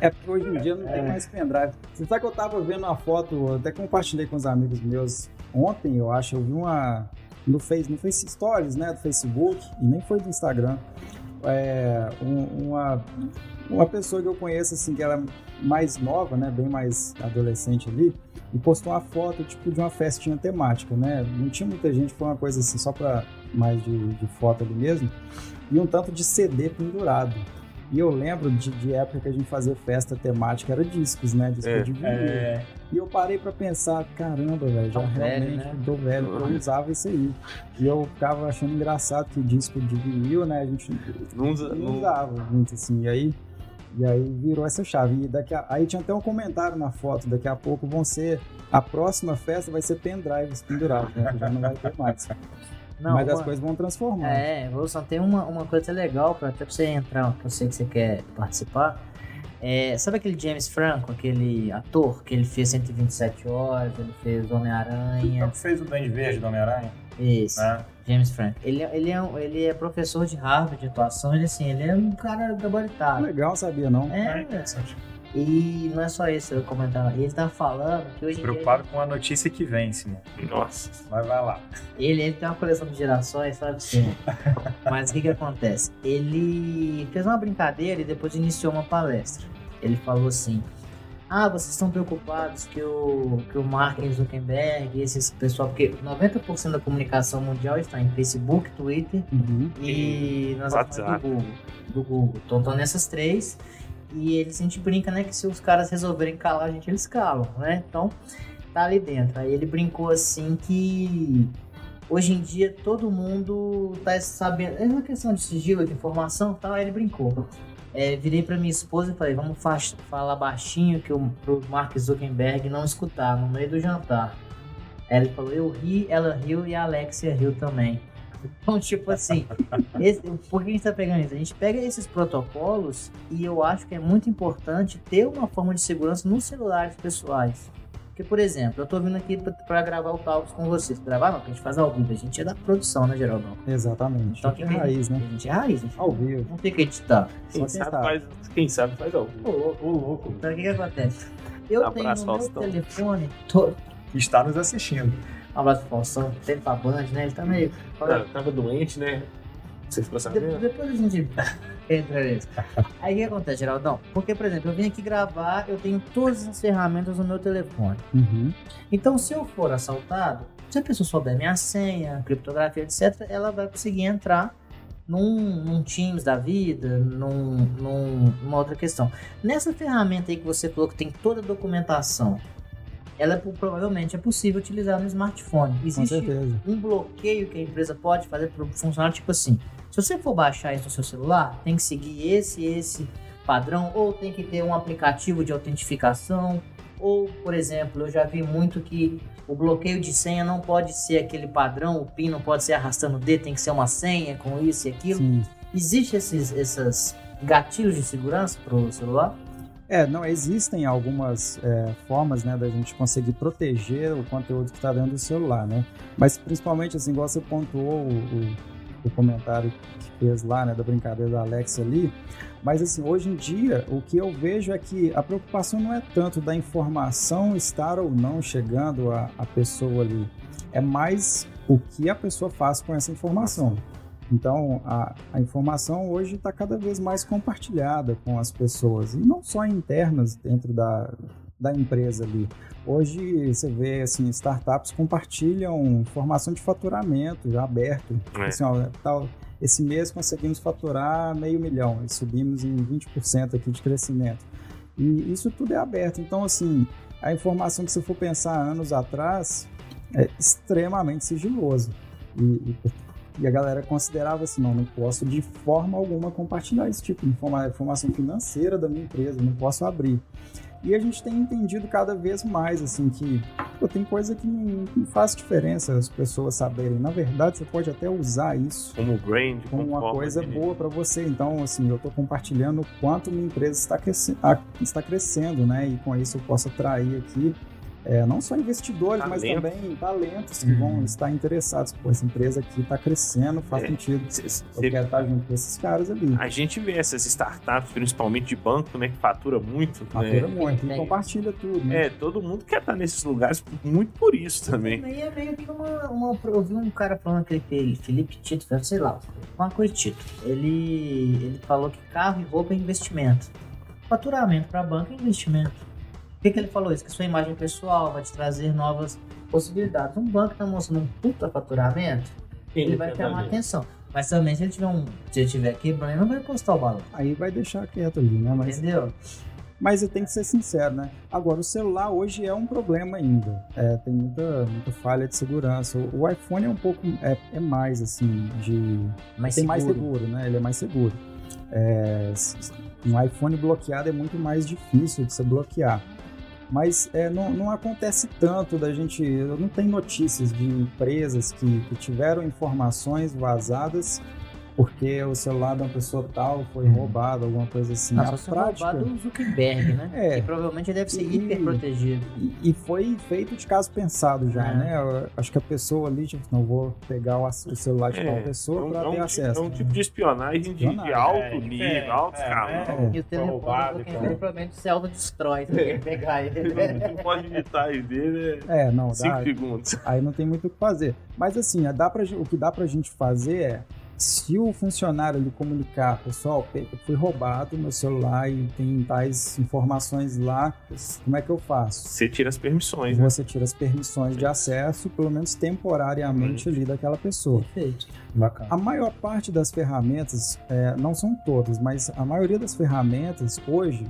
[SPEAKER 4] é porque hoje em dia não é. tem mais pendrive. Você sabe que eu tava vendo uma foto, até compartilhei com os amigos meus ontem, eu acho, eu vi uma. No Face, no Face Stories, né? Do Facebook, e nem foi do Instagram é, um, uma, uma pessoa que eu conheço, assim, que ela é mais nova, né, bem mais adolescente ali, e postou uma foto, tipo, de uma festinha temática, né? Não tinha muita gente, foi uma coisa assim, só para mais de, de foto ali mesmo, e um tanto de CD pendurado. E eu lembro de, de, época que a gente fazia festa temática, era discos, né? Disco é, de vinil. É... E eu parei para pensar, caramba, velho, já realmente velho, né? tô velho, eu uhum. usava isso aí. E eu ficava achando engraçado que disco de vinil, né? A gente não, não usava muito assim. E aí, e aí virou essa chave. E daqui a, aí tinha até um comentário na foto, daqui a pouco vão ser. A próxima festa vai ser pendrives pendurados, né? Já não vai ter mais. Não, Mas uma... as coisas vão transformar.
[SPEAKER 1] É, evolução. Tem uma, uma coisa legal, pra, até pra você entrar, que eu sei que você quer participar. É, sabe aquele James Franco, aquele ator que ele fez 127 horas, ele fez Homem-Aranha.
[SPEAKER 3] Que fez o Duende Verde do Homem-Aranha?
[SPEAKER 1] Isso. É. James Franco. Ele, ele, é, ele é professor de Harvard de atuação, ele assim, ele é um cara gabaritado.
[SPEAKER 4] Legal, sabia não?
[SPEAKER 1] É, é interessante. E não é só isso, eu comentava. Ele tá falando que hoje
[SPEAKER 3] Preocupado dia... com a notícia que vem, Simon.
[SPEAKER 2] Nossa.
[SPEAKER 3] Mas vai lá.
[SPEAKER 1] Ele, ele tem uma coleção de gerações, sabe, Simon? Mas o que que acontece? Ele fez uma brincadeira e depois iniciou uma palestra. Ele falou assim: Ah, vocês estão preocupados que o, que o Mark Zuckerberg, esse pessoal, porque 90% da comunicação mundial está em Facebook, Twitter uhum. e nas do Google. Do Google. Então estão nessas três. E eles, a gente brinca, né, que se os caras resolverem calar a gente, eles calam, né? Então, tá ali dentro. Aí ele brincou assim que hoje em dia todo mundo tá sabendo. É uma questão de sigilo, de informação tal. Aí ele brincou. É, virei para minha esposa e falei: vamos falar baixinho que o pro Mark Zuckerberg não escutar no meio do jantar. Ele falou: eu ri, ela riu e a Alexia riu também. Então, tipo assim, esse, por que a gente tá pegando isso? A gente pega esses protocolos e eu acho que é muito importante ter uma forma de segurança nos celulares pessoais. Porque, por exemplo, eu tô vindo aqui para gravar o Talks com vocês. Gravar não, porque a gente faz ao vivo. A gente é da produção, né, Geraldo?
[SPEAKER 4] Exatamente.
[SPEAKER 1] Então, que é raiz, né? A gente é raiz. Né?
[SPEAKER 4] Ao vivo.
[SPEAKER 1] Não tem que editar.
[SPEAKER 2] Quem, sabe, faz, quem sabe faz ao vivo.
[SPEAKER 1] Ô, louco. Então, o que que acontece? Eu
[SPEAKER 2] Abraço,
[SPEAKER 1] tenho no meu telefone. Tô...
[SPEAKER 3] Que está nos assistindo.
[SPEAKER 1] Um abraço pro Faustão, sempre pra Band, né? Ele tá meio.
[SPEAKER 2] Tá- Tava doente, né? Você ficou
[SPEAKER 1] De-
[SPEAKER 2] sabendo?
[SPEAKER 1] Depois a gente entra nisso. Aí o que acontece, Geraldão? Porque, por exemplo, eu vim aqui gravar, eu tenho todas as ferramentas no meu telefone.
[SPEAKER 4] Uhum.
[SPEAKER 1] Então, se eu for assaltado, se a pessoa souber minha senha, criptografia, etc., ela vai conseguir entrar num, num Teams da vida, num, num- numa outra questão. Nessa ferramenta aí que você falou que tem toda a documentação, ela é, provavelmente é possível utilizar no smartphone. Existe um bloqueio que a empresa pode fazer para funcionar tipo assim. Se você for baixar isso no seu celular, tem que seguir esse esse padrão, ou tem que ter um aplicativo de autentificação, ou, por exemplo, eu já vi muito que o bloqueio de senha não pode ser aquele padrão, o PIN não pode ser arrastando o dedo, tem que ser uma senha com isso e aquilo.
[SPEAKER 4] Sim.
[SPEAKER 1] Existe esses essas gatilhos de segurança pro celular?
[SPEAKER 4] É, não, existem algumas é, formas, né, da gente conseguir proteger o conteúdo que está dentro do celular, né? Mas principalmente, assim, igual você pontuou o, o, o comentário que fez lá, né, da brincadeira da Alexa ali. Mas, assim, hoje em dia, o que eu vejo é que a preocupação não é tanto da informação estar ou não chegando à, pessoa ali. É mais o que a pessoa faz com essa informação. Então, a, a informação hoje está cada vez mais compartilhada com as pessoas, e não só internas dentro da, da empresa ali. Hoje você vê assim, startups compartilham informação de faturamento já aberto.
[SPEAKER 2] É.
[SPEAKER 4] Assim, ó, tal, esse mês conseguimos faturar meio milhão e subimos em 20% aqui de crescimento. E isso tudo é aberto. Então, assim, a informação que você for pensar anos atrás é extremamente sigiloso. E, e e a galera considerava assim, não, não posso de forma alguma compartilhar esse tipo de informa- informação financeira da minha empresa, não posso abrir. E a gente tem entendido cada vez mais, assim, que pô, tem coisa que não, não faz diferença as pessoas saberem. Na verdade, você pode até usar isso
[SPEAKER 2] Como brand,
[SPEAKER 4] como uma
[SPEAKER 2] forma
[SPEAKER 4] coisa
[SPEAKER 2] de-
[SPEAKER 4] boa para você. Então, assim, eu estou compartilhando o quanto minha empresa está, cresce- está crescendo, né? E com isso eu posso atrair aqui é, não só investidores, mas também talentos que
[SPEAKER 3] Uhum.
[SPEAKER 4] vão estar interessados. Pô, essa empresa aqui está crescendo, faz
[SPEAKER 2] É.
[SPEAKER 4] sentido.
[SPEAKER 2] Cê- cê-
[SPEAKER 4] Eu quero estar junto com esses caras ali.
[SPEAKER 2] A gente vê essas startups, principalmente de banco, né, que fatura muito.
[SPEAKER 4] Fatura
[SPEAKER 2] né?
[SPEAKER 4] muito e compartilha tudo, né?
[SPEAKER 2] É, todo mundo quer estar nesses lugares muito por isso também.
[SPEAKER 1] Também é meio que uma, uma- Eu vi um cara falando aquele Felipe- Felipe Tito, sei lá, uma coisa Tito. Ele, ele falou que carro e roupa é investimento. Faturamento para banco é investimento. Por que, que ele falou isso? Que sua imagem pessoal vai te trazer novas possibilidades. Um banco tá mostrando um puta faturamento, ele vai ter uma atenção. Mas também se ele tiver um. Se ele tiver quebrando, ele não vai postar o balão.
[SPEAKER 4] Aí vai deixar quieto ali, né? Mas,
[SPEAKER 1] Entendeu?
[SPEAKER 4] mas tem que ser sincero, né? Agora, o celular hoje é um problema ainda. É, tem muita, muita falha de segurança. O, o iPhone é um pouco. É, é mais, assim, de.
[SPEAKER 1] Mas
[SPEAKER 4] tem mais
[SPEAKER 1] seguro.
[SPEAKER 4] seguro, né? Ele é mais seguro. É, um iPhone bloqueado é muito mais difícil de você bloquear. Mas é, não, não acontece tanto da gente. Não tenho notícias de empresas que, que tiveram informações vazadas porque o celular de uma pessoa tal foi roubado, alguma coisa assim.
[SPEAKER 1] Não,
[SPEAKER 4] A
[SPEAKER 1] só
[SPEAKER 4] prática.
[SPEAKER 1] roubar do Zuckerberg, né?
[SPEAKER 4] É.
[SPEAKER 1] Que provavelmente ele deve ser
[SPEAKER 4] E-
[SPEAKER 1] hiper protegido.
[SPEAKER 4] E, e foi feito de caso pensado já,
[SPEAKER 1] É.
[SPEAKER 4] né? Eu acho que a pessoa ali, tipo, não vou pegar o, o celular de
[SPEAKER 2] É,
[SPEAKER 4] tal
[SPEAKER 2] É
[SPEAKER 4] pessoa
[SPEAKER 2] um,
[SPEAKER 4] para
[SPEAKER 2] é
[SPEAKER 4] ter
[SPEAKER 2] um tipo-
[SPEAKER 4] acesso.
[SPEAKER 2] é um
[SPEAKER 4] né?
[SPEAKER 2] tipo de espionagem de, de alto
[SPEAKER 3] É,
[SPEAKER 2] nível, alto
[SPEAKER 3] é,
[SPEAKER 2] escalão.
[SPEAKER 3] é.
[SPEAKER 1] E o telefone
[SPEAKER 3] roubado,
[SPEAKER 1] do quem
[SPEAKER 3] então.
[SPEAKER 1] provavelmente se autodestrói se alguém pegar ele.
[SPEAKER 2] Não pode digitar aí dele
[SPEAKER 4] É, não,
[SPEAKER 2] é 5
[SPEAKER 4] dá,
[SPEAKER 2] segundos.
[SPEAKER 4] aí não tem muito o que fazer. Mas assim, é, dá pra, o que dá pra gente fazer é, se o funcionário ele comunicar, pessoal, fui roubado meu celular e tem tais informações lá, como é que eu faço?
[SPEAKER 2] Você tira as permissões, né?
[SPEAKER 4] Você tira as permissões de acesso, pelo menos temporariamente ali daquela pessoa.
[SPEAKER 1] Perfeito.
[SPEAKER 3] Bacana.
[SPEAKER 4] A maior parte das ferramentas, é, não são todas, mas a maioria das ferramentas hoje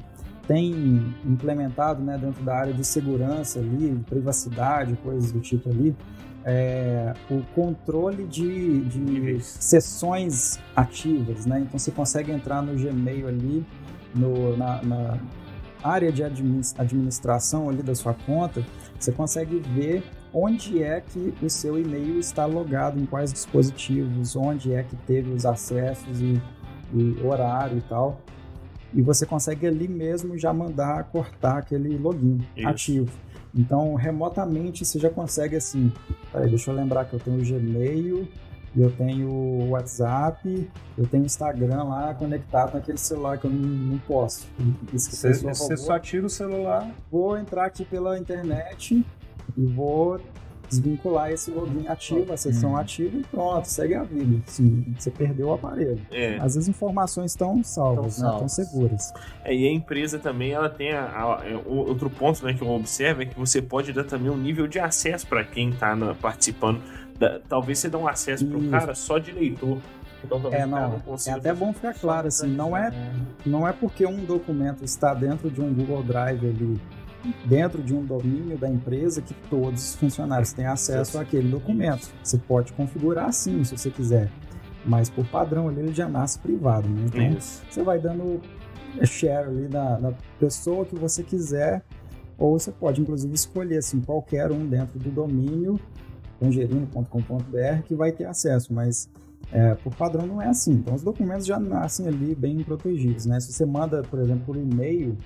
[SPEAKER 4] tem implementado né, dentro da área de segurança ali, de privacidade, coisas do tipo ali, é, o controle de, de
[SPEAKER 2] Níveis.
[SPEAKER 4] sessões ativas, né? Então você consegue entrar no Gmail ali, no- na, na área de admin- administração ali da sua conta, você consegue ver onde é que o seu e-mail está logado, em quais dispositivos, onde é que teve os acessos e, e horário e tal. E você consegue ali mesmo já mandar cortar aquele login
[SPEAKER 2] Isso.
[SPEAKER 4] ativo. Então, remotamente, você já consegue assim. Peraí, deixa eu lembrar que eu tenho o Gmail, eu tenho o WhatsApp, eu tenho o Instagram lá conectado naquele celular que eu não, não posso.
[SPEAKER 3] Você, você só tira o celular.
[SPEAKER 4] Vou entrar aqui pela internet e vou desvincular esse login ativo, a sessão hum. ativa e pronto, segue a vida. Sim, você perdeu o aparelho. É. As informações estão salvas, estão né? seguras.
[SPEAKER 2] É, e a empresa também ela tem a, a, a, é, outro ponto né, que eu observo é que você pode dar também um nível de acesso para quem está participando. Da, talvez você dê um acesso para o cara só de leitor.
[SPEAKER 4] Então, é, não, é até bom ficar claro assim, não é, não é porque um documento está dentro de um Google Drive ali dentro de um domínio da empresa que todos os funcionários têm acesso àquele documento. Você pode configurar sim, se você quiser, mas por padrão ele já nasce privado, né? Então Isso. você vai dando share ali na, na pessoa que você quiser, ou você pode inclusive escolher assim, qualquer um dentro do domínio tangerino.com.br que vai ter acesso, mas é, por padrão não é assim. Então os documentos já nascem ali bem protegidos, né? Se você manda, por exemplo, por e-mail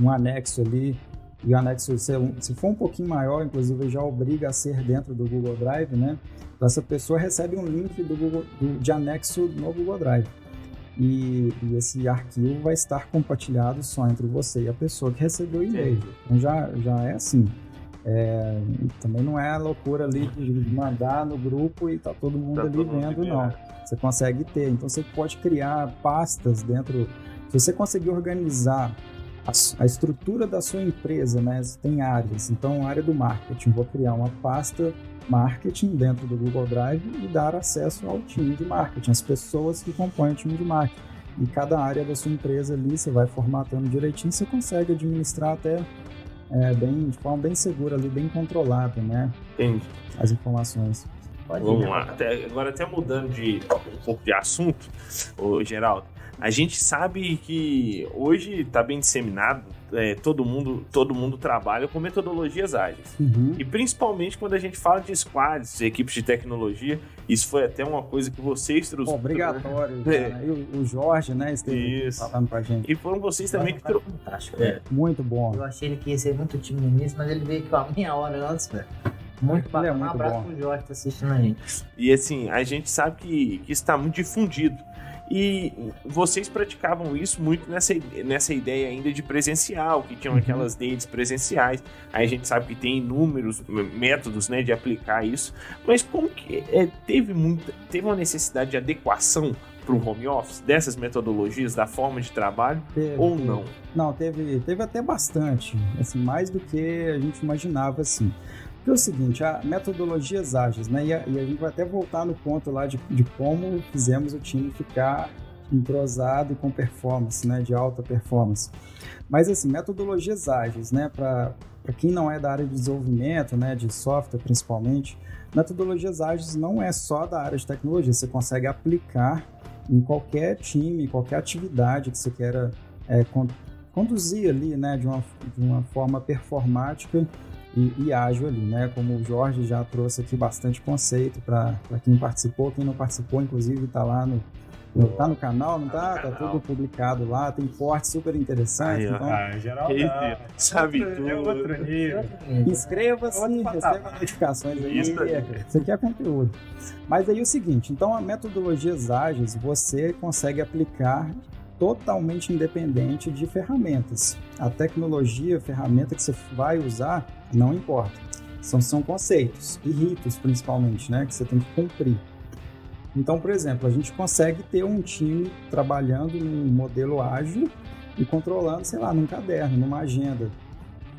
[SPEAKER 4] um anexo ali e o anexo, se for um pouquinho maior, inclusive já obriga a ser dentro do Google Drive, né? Então essa pessoa recebe um link do Google, do, de anexo no Google Drive. E, e, esse arquivo vai estar compartilhado só entre você e a pessoa que recebeu o e-mail. Então já, já é assim. É, também não é a loucura ali de mandar no grupo e tá todo mundo tá ali todo vendo, não. Você consegue ter. Então você pode criar pastas dentro. Se você conseguir organizar a, a, estrutura da sua empresa, né? Tem áreas. Então, área do marketing, vou criar uma pasta marketing dentro do Google Drive e dar acesso ao time de marketing, as pessoas que compõem o time de marketing. E cada área da sua empresa ali, você vai formatando direitinho, você consegue administrar até é, bem, de forma bem segura ali, bem controlada, né?
[SPEAKER 2] Entendi.
[SPEAKER 4] As informações.
[SPEAKER 2] Pode Vamos ir, lá. Até, agora até mudando de um pouco de assunto, o Geraldo, a gente sabe que hoje está bem disseminado, é, todo, mundo, todo mundo trabalha com metodologias ágeis. Uhum. E principalmente quando a gente fala de squads, equipes de tecnologia, isso foi até uma coisa que vocês trouxeram.
[SPEAKER 4] Obrigatório. Né? É. O, o, Jorge, né, esteve isso. falando pra gente.
[SPEAKER 2] E foram vocês também que trouxeram.
[SPEAKER 1] Fantástico, é.
[SPEAKER 4] Muito bom.
[SPEAKER 1] Eu achei que ia ser muito tímido nisso, mas ele veio aqui uma meia hora antes, velho. Muito bacana. É muito um abraço bom. pro Jorge que tá assistindo a gente.
[SPEAKER 2] E assim, a gente sabe que, que isso está muito difundido. E vocês praticavam isso muito nessa, nessa ideia ainda de presencial, que tinham uhum. aquelas dates presenciais. Aí a gente sabe que tem inúmeros métodos né, de aplicar isso. Mas como que é, teve, muita, teve uma necessidade de adequação para o home office, dessas metodologias, da forma de trabalho, teve, ou não?
[SPEAKER 4] Não, teve, teve até bastante, assim, mais do que a gente imaginava, assim. Porque é o seguinte, a metodologias ágeis, né? E a, e a, gente vai até voltar no ponto lá de, de como fizemos o time ficar entrosado com performance, né? De alta performance. Mas assim, metodologias ágeis, né? Para quem não é da área de desenvolvimento, né? De software principalmente, metodologias ágeis não é só da área de tecnologia. Você consegue aplicar em qualquer time, qualquer atividade que você queira é, conduzir ali, né? De uma, de uma forma performática e, e, ágil ali, né? Como o Jorge já trouxe aqui bastante conceito para quem participou, quem não participou, inclusive está lá no, no, tá no canal, não tá? Tá, tá tudo publicado lá, tem porte super interessante. então,
[SPEAKER 3] ah, geral, tá.
[SPEAKER 2] sabe outro, tudo. É
[SPEAKER 3] outro nível.
[SPEAKER 4] Inscreva-se, receba notificações aí. Isso, isso aqui é conteúdo. Mas aí o seguinte, então a metodologias ágeis você consegue aplicar totalmente independente de ferramentas. A tecnologia, a ferramenta que você vai usar, não importa. São, são conceitos e ritos, principalmente, né, que você tem que cumprir. Então, por exemplo, a gente consegue ter um time trabalhando num modelo ágil e controlando, sei lá, num caderno, numa agenda,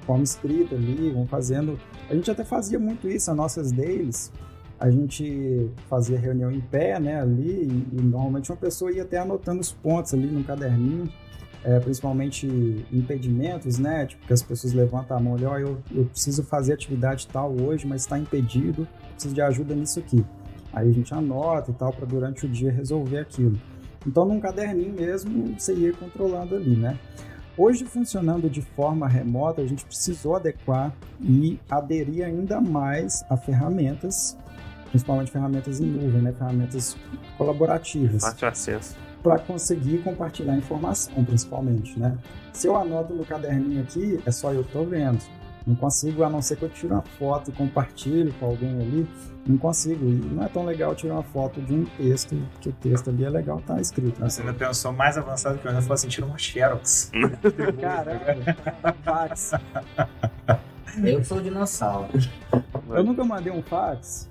[SPEAKER 4] forma escrita ali, vão fazendo. A gente até fazia muito isso, as nossas dailies, a gente fazia reunião em pé, né, ali, e, e, normalmente uma pessoa ia até anotando os pontos ali no caderninho, é, principalmente impedimentos, né, tipo que as pessoas levantam a mão ali, ó, eu, eu preciso fazer atividade tal hoje, mas está impedido, preciso de ajuda nisso aqui. Aí a gente anota e tal, para durante o dia resolver aquilo. Então, num caderninho mesmo, você ia controlando ali, né? Hoje, funcionando de forma remota, a gente precisou adequar e aderir ainda mais a ferramentas principalmente ferramentas em nuvem, né? ferramentas colaborativas.
[SPEAKER 2] Fácil acesso.
[SPEAKER 4] Para conseguir compartilhar informação, principalmente. Né? Se eu anoto no caderninho aqui, é só eu estou vendo. Não consigo, a não ser que eu tire uma foto e compartilhe com alguém ali, não consigo. E não é tão legal tirar uma foto de um texto, porque o texto ali é legal, tá escrito.
[SPEAKER 3] Né? Você ainda pensou mais avançado que eu ainda falou assim, tira uma Xerox.
[SPEAKER 4] Caramba, fax.
[SPEAKER 1] Eu sou dinossauro.
[SPEAKER 4] Eu nunca mandei um fax.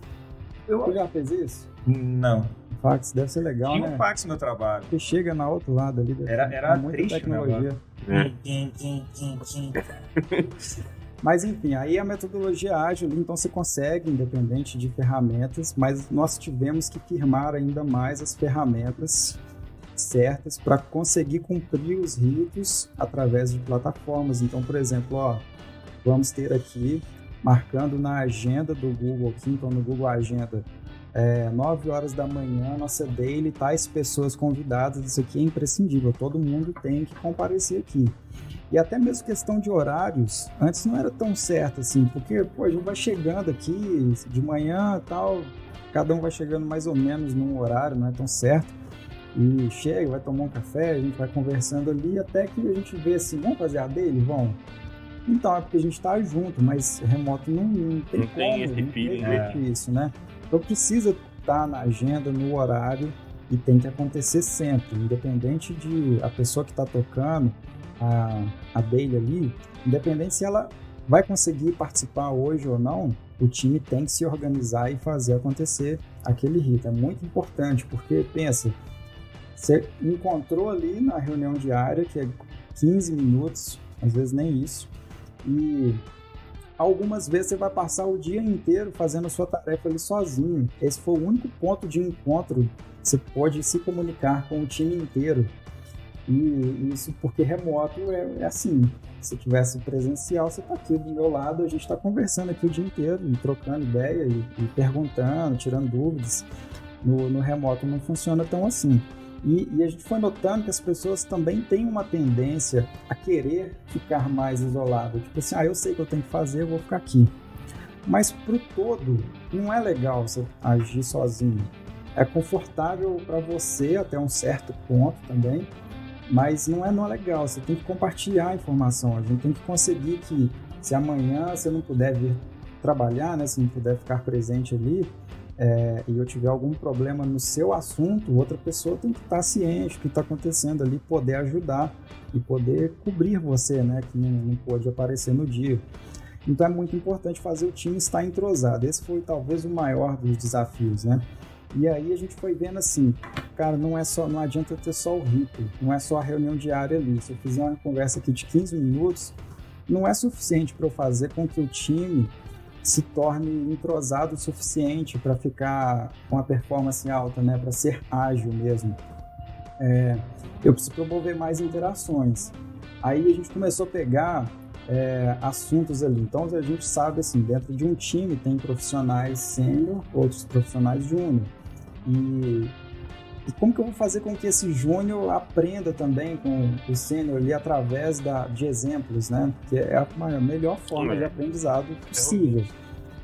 [SPEAKER 4] Eu já fez isso?
[SPEAKER 3] Não.
[SPEAKER 4] Fax deve ser legal,
[SPEAKER 3] Tinha
[SPEAKER 4] né?
[SPEAKER 3] um fax no meu trabalho.
[SPEAKER 4] Porque chega na outro lado ali.
[SPEAKER 3] Era, era
[SPEAKER 4] muita
[SPEAKER 3] triste,
[SPEAKER 4] tecnologia.
[SPEAKER 2] É.
[SPEAKER 4] Mas enfim, aí a metodologia ágil, então você consegue, independente de ferramentas, mas nós tivemos que firmar ainda mais as ferramentas certas para conseguir cumprir os ritos através de plataformas. Então, por exemplo, ó, vamos ter aqui marcando na agenda do Google, aqui, então no Google Agenda, é, 9 horas da manhã, nossa daily, tais pessoas convidadas, isso aqui é imprescindível, todo mundo tem que comparecer aqui. E até mesmo questão de horários, antes não era tão certo assim, porque pô, a gente vai chegando aqui de manhã tal, cada um vai chegando mais ou menos num horário, não é tão certo. E chega, vai tomar um café, a gente vai conversando ali, até que a gente vê assim, vamos fazer a dele? Vamos. Então, é porque a gente está junto, mas remoto não, não tem
[SPEAKER 2] Não
[SPEAKER 4] como,
[SPEAKER 2] tem esse
[SPEAKER 4] não
[SPEAKER 2] feeling,
[SPEAKER 4] tem
[SPEAKER 2] né?
[SPEAKER 4] isso, né? Então precisa estar na agenda, no horário, e tem que acontecer sempre, independente de a pessoa que está tocando a, daily ali, independente se ela vai conseguir participar hoje ou não, o time tem que se organizar e fazer acontecer aquele rito. É muito importante, porque pensa, você encontrou ali na reunião diária, que é 15 minutos, às vezes nem isso, e algumas vezes você vai passar o dia inteiro fazendo a sua tarefa ali sozinho. Esse foi o único ponto de encontro você pode se comunicar com o time inteiro. E isso porque remoto é, é assim. Se tivesse presencial, você está aqui do meu lado, a gente está conversando aqui o dia inteiro, trocando ideia e, e perguntando, tirando dúvidas. No, no remoto não funciona tão assim. E, e, a gente foi notando que as pessoas também têm uma tendência a querer ficar mais isolado. Tipo assim, ah, eu sei que eu tenho que fazer, eu vou ficar aqui. Mas pro todo, não é legal você agir sozinho. É confortável para você até um certo ponto também, mas não é, não é legal. Você tem que compartilhar a informação. A gente tem que conseguir que, se amanhã você não puder vir trabalhar, né, se não puder ficar presente ali, é, e eu tiver algum problema no seu assunto, outra pessoa tem que estar ciente do que está acontecendo ali, poder ajudar e poder cobrir você, né, que não, não pôde aparecer no dia. Então é muito importante fazer o time estar entrosado. Esse foi talvez o maior dos desafios, né? E aí a gente foi vendo assim, cara, não é só, não adianta ter só o rito, não é só a reunião diária ali. Se eu fizer uma conversa aqui de 15 minutos, não é suficiente para eu fazer com que o time se torne entrosado o suficiente para ficar com a performance alta, né, para ser ágil mesmo. É, eu preciso promover mais interações. Aí a gente começou a pegar é, assuntos ali. Então a gente sabe assim, dentro de um time tem profissionais sênior, outros profissionais júnior. E, e como que eu vou fazer com que esse júnior aprenda também com o sênior ali através da, de exemplos, né? Que é a maior, melhor forma de aprendizado possível.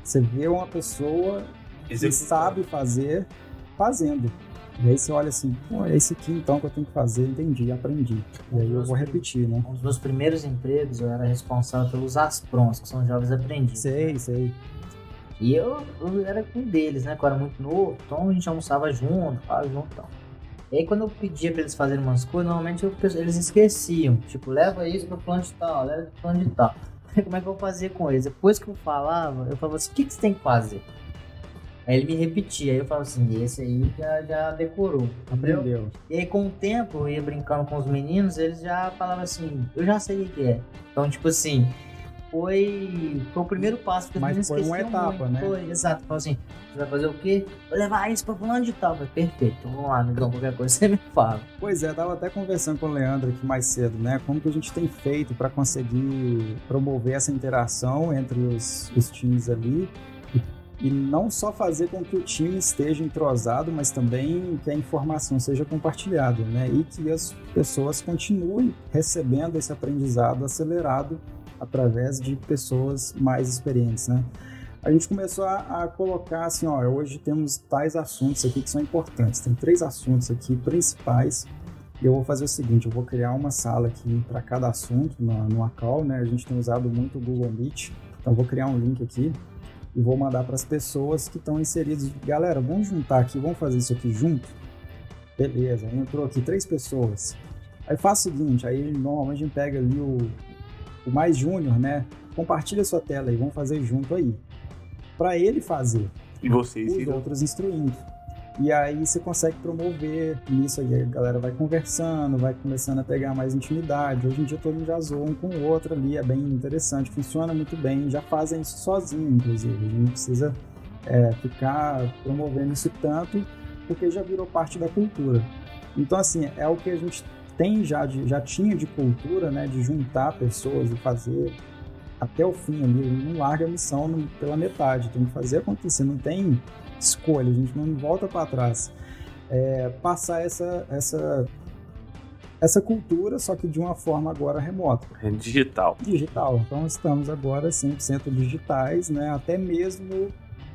[SPEAKER 4] Você vê uma pessoa que sabe fazer fazendo. E aí você olha assim, pô, é esse aqui então que eu tenho que fazer, entendi, aprendi. E aí eu vou repetir, né?
[SPEAKER 1] Um dos meus primeiros empregos eu era responsável pelos Asprons, que são jovens aprendizes.
[SPEAKER 4] Sei, sei.
[SPEAKER 1] E eu, eu era um deles, né? Que eu era muito novo, então a gente almoçava junto, falava junto e tal. E aí quando eu pedia pra eles fazerem umas coisas, normalmente eu, eles esqueciam. Tipo, leva isso pro plano de tal, leva pro plano de tal. Como é que eu fazia com eles? Depois que eu falava, eu falava assim, o que, que você tem que fazer? Aí ele me repetia, aí eu falava assim, esse aí já, já decorou, entendeu?
[SPEAKER 4] Aprendeu.
[SPEAKER 1] E aí com o tempo, eu ia brincando com os meninos, eles já falavam assim, eu já sei o que é. Então, tipo assim, foi, foi o primeiro passo, porque
[SPEAKER 4] Mas
[SPEAKER 1] os
[SPEAKER 4] foi uma etapa,
[SPEAKER 1] muito.
[SPEAKER 4] né?
[SPEAKER 1] Foi, exato. Falou assim, você vai fazer o quê? Vou levar isso pra fulano de tal. Eu falei, perfeito, então vamos lá, amigão, qualquer coisa você me fala.
[SPEAKER 4] Pois é, tava até conversando com o Leandro aqui mais cedo, né? Como que a gente tem feito para conseguir promover essa interação entre os, os times ali e, e não só fazer com que o time esteja entrosado, mas também que a informação seja compartilhada, né? E que as pessoas continuem recebendo esse aprendizado acelerado através de pessoas mais experientes, né? A gente começou a, a, colocar assim, ó, hoje temos tais assuntos aqui que são importantes. Tem três assuntos aqui principais E eu vou fazer o seguinte, eu vou criar uma sala aqui para cada assunto no, no call, né? A gente tem usado muito o Google Meet, então vou criar um link aqui e vou mandar para as pessoas que estão inseridas. Galera, vamos juntar aqui, vamos fazer isso aqui junto? Beleza, entrou aqui três pessoas. Aí faz o seguinte, aí normalmente a gente pega ali o, o mais júnior, né? Compartilha sua tela aí, vamos fazer junto aí. Para ele fazer.
[SPEAKER 2] E vocês
[SPEAKER 4] Os outros instruindo. E aí você consegue promover nisso aí, a galera vai conversando, vai começando a pegar mais intimidade. Hoje em dia todo mundo já zoa um com o outro ali, é bem interessante, funciona muito bem, já fazem isso sozinho, inclusive. A gente não precisa é, ficar promovendo isso tanto, porque já virou parte da cultura. Então, assim, é o que a gente tem já, de, já tinha de cultura, né, de juntar pessoas e fazer até o fim ali, não larga a missão pela metade, tem que fazer acontecer, não tem escolha, a gente não volta para trás. É, passar essa, essa, essa cultura, só que de uma forma agora remota.
[SPEAKER 2] Digital.
[SPEAKER 4] Digital. Então estamos agora 100% digitais, né? até mesmo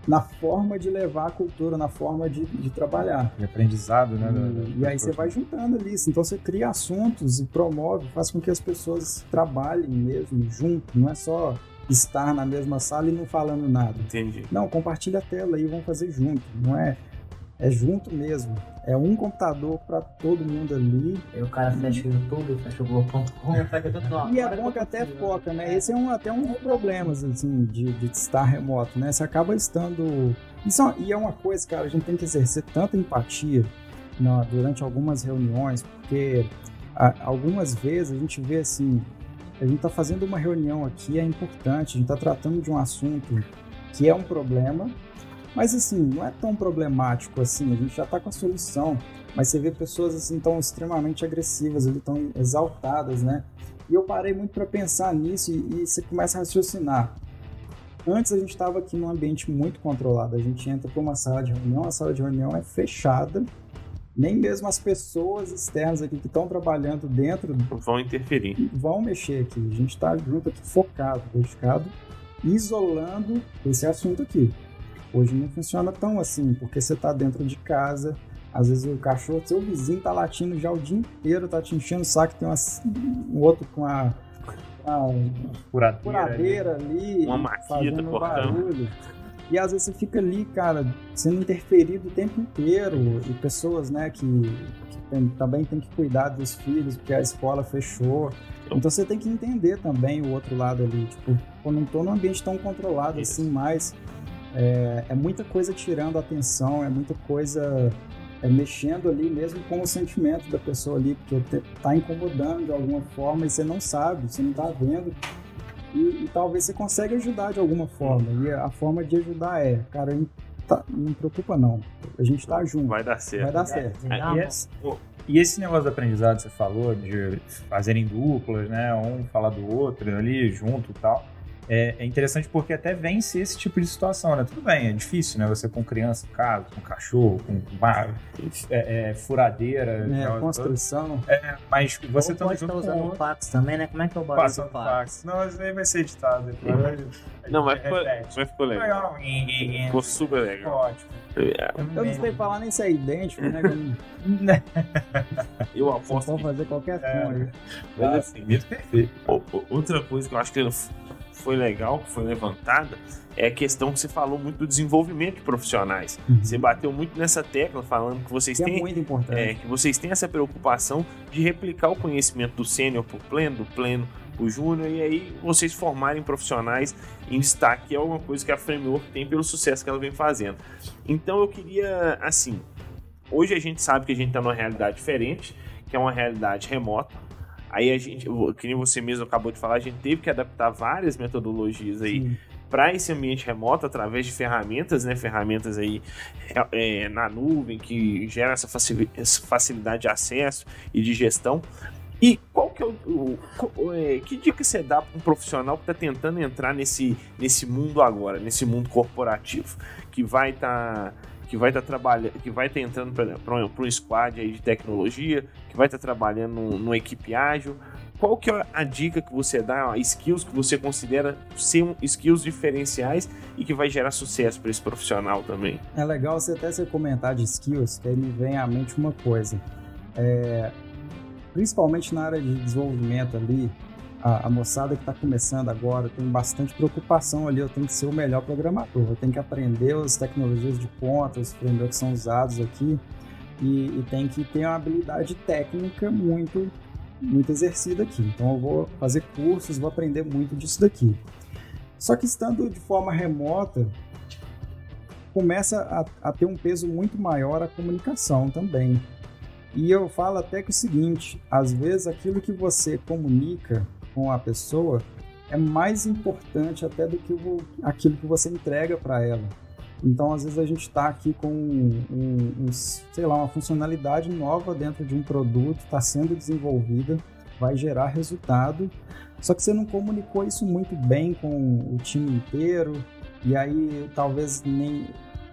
[SPEAKER 4] na forma de levar a cultura, na forma de, de trabalhar.
[SPEAKER 3] De aprendizado, né?
[SPEAKER 4] E, e aí você vai juntando ali. Então você cria assuntos e promove, faz com que as pessoas trabalhem mesmo junto, não é só estar na mesma sala e não falando nada.
[SPEAKER 2] Entendi.
[SPEAKER 4] Não, compartilha a tela aí, vamos fazer junto. Não é é junto mesmo. É um computador para todo mundo ali.
[SPEAKER 1] Aí o cara fecha o YouTube, fecha o Google.com,
[SPEAKER 4] E é bom que até foca, né? Esse é um, até um dos problemas, assim, de, de estar remoto, né? Você acaba estando... Isso, é e é uma coisa, cara, a gente tem que exercer tanta empatia na, durante algumas reuniões, porque a, algumas vezes a gente vê, assim, a gente está fazendo uma reunião aqui, é importante, a gente está tratando de um assunto que é um problema, mas assim, não é tão problemático assim, a gente já está com a solução, mas você vê pessoas assim tão extremamente agressivas, ali tão exaltadas, né? E eu parei muito para pensar nisso e, e, você começa a raciocinar. Antes a gente estava aqui num ambiente muito controlado, a gente entra para uma sala de reunião, a sala de reunião é fechada, nem mesmo as pessoas externas aqui que estão trabalhando dentro
[SPEAKER 2] vão interferir.
[SPEAKER 4] Vão mexer aqui. A gente está junto aqui, focado, dedicado, isolando esse assunto aqui. Hoje não funciona tão assim, porque você está dentro de casa, às vezes o cachorro, seu vizinho tá latindo já o dia inteiro, tá te enchendo o saco, tem uma, um outro com a, a
[SPEAKER 3] furadeira,
[SPEAKER 4] furadeira ali, ali
[SPEAKER 2] uma maquita
[SPEAKER 4] cortando barulho. E às vezes você fica ali, cara, sendo interferido o tempo inteiro. E pessoas, né, que, que tem, também tem que cuidar dos filhos, porque a escola fechou. Então você tem que entender também o outro lado ali. Tipo, eu não tô num ambiente tão controlado Isso. assim, mas é, é, muita coisa tirando a atenção, é muita coisa é, mexendo ali mesmo com o sentimento da pessoa ali, porque tá incomodando de alguma forma e você não sabe, você não tá vendo e, e, talvez você consiga ajudar de alguma forma. E a forma de ajudar é, cara, tá, não preocupa não. A gente tá junto.
[SPEAKER 2] Vai dar certo.
[SPEAKER 4] Vai dar certo.
[SPEAKER 3] É, e, esse, e, esse, negócio do aprendizado que você falou, de fazerem duplas, né? Um falar do outro ali junto e tal é, é, interessante porque até vence esse tipo de situação, né? Tudo bem, é difícil, né? Você com criança, casa, com cachorro, com bar, é, é, furadeira,
[SPEAKER 4] é, construção.
[SPEAKER 3] É, mas você
[SPEAKER 1] tá
[SPEAKER 3] junto
[SPEAKER 1] com usando o fax também, né? Como é que é o barulho
[SPEAKER 3] Passando do fax? fax? Não, isso aí vai ser editado depois.
[SPEAKER 2] Não, mas ficou, mas ficou legal. Ficou super legal. Ficou
[SPEAKER 3] ótimo.
[SPEAKER 4] Eu não sei falar nem se é idêntico, né?
[SPEAKER 2] eu aposto.
[SPEAKER 4] Você pode fazer qualquer som
[SPEAKER 2] é. Mas assim, perfeito. Outra coisa que eu acho que foi legal, que foi levantada, é a questão que você falou muito do desenvolvimento de profissionais. Uhum. Você bateu muito nessa tecla falando que vocês
[SPEAKER 4] que
[SPEAKER 2] é têm
[SPEAKER 4] é muito importante.
[SPEAKER 2] É, que vocês têm essa preocupação de replicar o conhecimento do sênior para o pleno, do pleno o júnior e aí vocês formarem profissionais em destaque, que é alguma coisa que a Framework tem pelo sucesso que ela vem fazendo. Então eu queria, assim, hoje a gente sabe que a gente está numa realidade diferente, que é uma realidade remota, Aí a gente, que nem você mesmo acabou de falar, a gente teve que adaptar várias metodologias aí para esse ambiente remoto através de ferramentas, né? Ferramentas aí é, é na nuvem que gera essa facilidade de acesso e de gestão. E qual que é o, o, o é, que dica você dá para um profissional que está tentando entrar nesse, nesse mundo agora, nesse mundo corporativo, que vai estar tá que vai estar tá trabalhando, que vai estar tá entrando para um squad aí de tecnologia, que vai estar tá trabalhando numa equipe ágil. Qual que é a dica que você dá, skills que você considera ser skills diferenciais e que vai gerar sucesso para esse profissional também?
[SPEAKER 4] É legal você até você comentar de skills, que aí me vem à mente uma coisa. É, principalmente na área de desenvolvimento ali, a, a moçada que está começando agora tem bastante preocupação ali. Eu tenho que ser o melhor programador, eu tenho que aprender as tecnologias de ponta, os frameworks que são usados aqui e, e tem que ter uma habilidade técnica muito muito exercida aqui. Então eu vou fazer cursos, vou aprender muito disso daqui. Só que estando de forma remota, começa a, a, ter um peso muito maior a comunicação também. E eu falo até que o seguinte, às vezes aquilo que você comunica com a pessoa é mais importante até do que o, aquilo que você entrega para ela. Então, às vezes a gente está aqui com um, um, sei lá, uma funcionalidade nova dentro de um produto, está sendo desenvolvida, vai gerar resultado, só que você não comunicou isso muito bem com o time inteiro, e aí talvez nem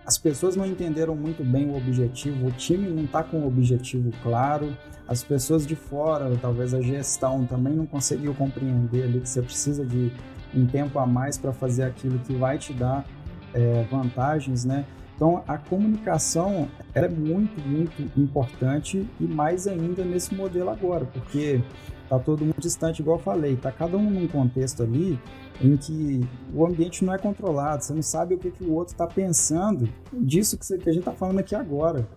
[SPEAKER 4] as pessoas não entenderam muito bem o objetivo, o time não está com o objetivo claro, as pessoas de fora, talvez a gestão também não conseguiu compreender ali que você precisa de um tempo a mais para fazer aquilo que vai te dar é, vantagens, né? Então a comunicação é muito, muito importante e mais ainda nesse modelo agora, porque tá todo mundo distante, igual eu falei, tá cada um num contexto ali em que o ambiente não é controlado, você não sabe o que, que o outro está pensando disso que, você, que a gente está falando aqui agora.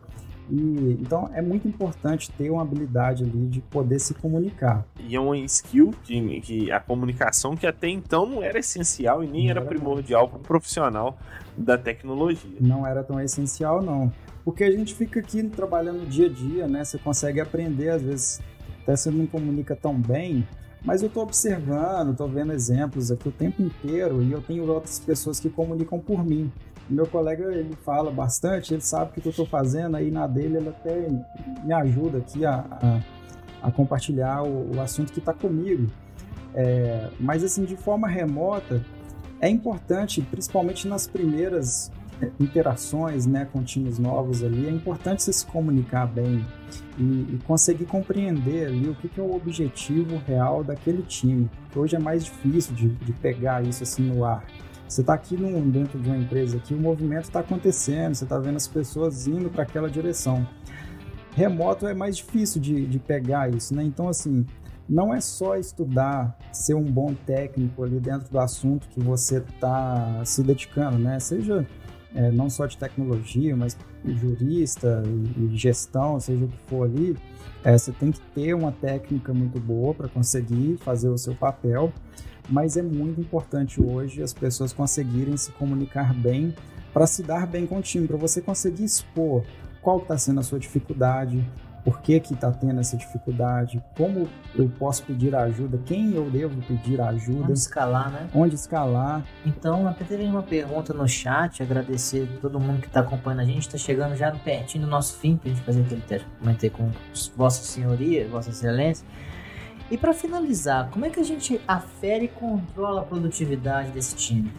[SPEAKER 4] E, então é muito importante ter uma habilidade ali de poder se comunicar.
[SPEAKER 2] E é uma skill que, que a comunicação que até então não era essencial e nem não era, era primordial para o profissional da tecnologia.
[SPEAKER 4] Não era tão essencial, não. Porque a gente fica aqui trabalhando dia a dia, né? Você consegue aprender, às vezes, até você não comunica tão bem, mas eu estou observando, estou vendo exemplos aqui o tempo inteiro e eu tenho outras pessoas que comunicam por mim. Meu colega, ele fala bastante, ele sabe o que eu estou fazendo, aí na dele ele até me ajuda aqui a, a, a compartilhar o, o, assunto que está comigo. É, mas assim, de forma remota, é importante, principalmente nas primeiras é, interações né, com times novos ali, é importante você se comunicar bem e, e conseguir compreender ali o que, que, é o objetivo real daquele time. Que hoje é mais difícil de, de pegar isso assim no ar. Você está aqui dentro de uma empresa que o movimento está acontecendo, você está vendo as pessoas indo para aquela direção. Remoto é mais difícil de, de pegar isso, né? Então, assim, não é só estudar, ser um bom técnico ali dentro do assunto que você está se dedicando, né? Seja é, não só de tecnologia, mas jurista e, e gestão, seja o que for ali, é, você tem que ter uma técnica muito boa para conseguir fazer o seu papel mas é muito importante hoje as pessoas conseguirem se comunicar bem para se dar bem com o time, para você conseguir expor qual está sendo a sua dificuldade, por que que está tendo essa dificuldade, como eu posso pedir ajuda, quem eu devo pedir ajuda.
[SPEAKER 1] Onde escalar, né?
[SPEAKER 4] Onde escalar.
[SPEAKER 1] Então, até teve uma pergunta no chat, agradecer todo mundo que está acompanhando a gente, está chegando já pertinho do nosso fim, para a gente fazer aquele teste comentei com Vossa Senhoria, Vossa Excelência. E para finalizar, como é que a gente afere e controla a produtividade desse time?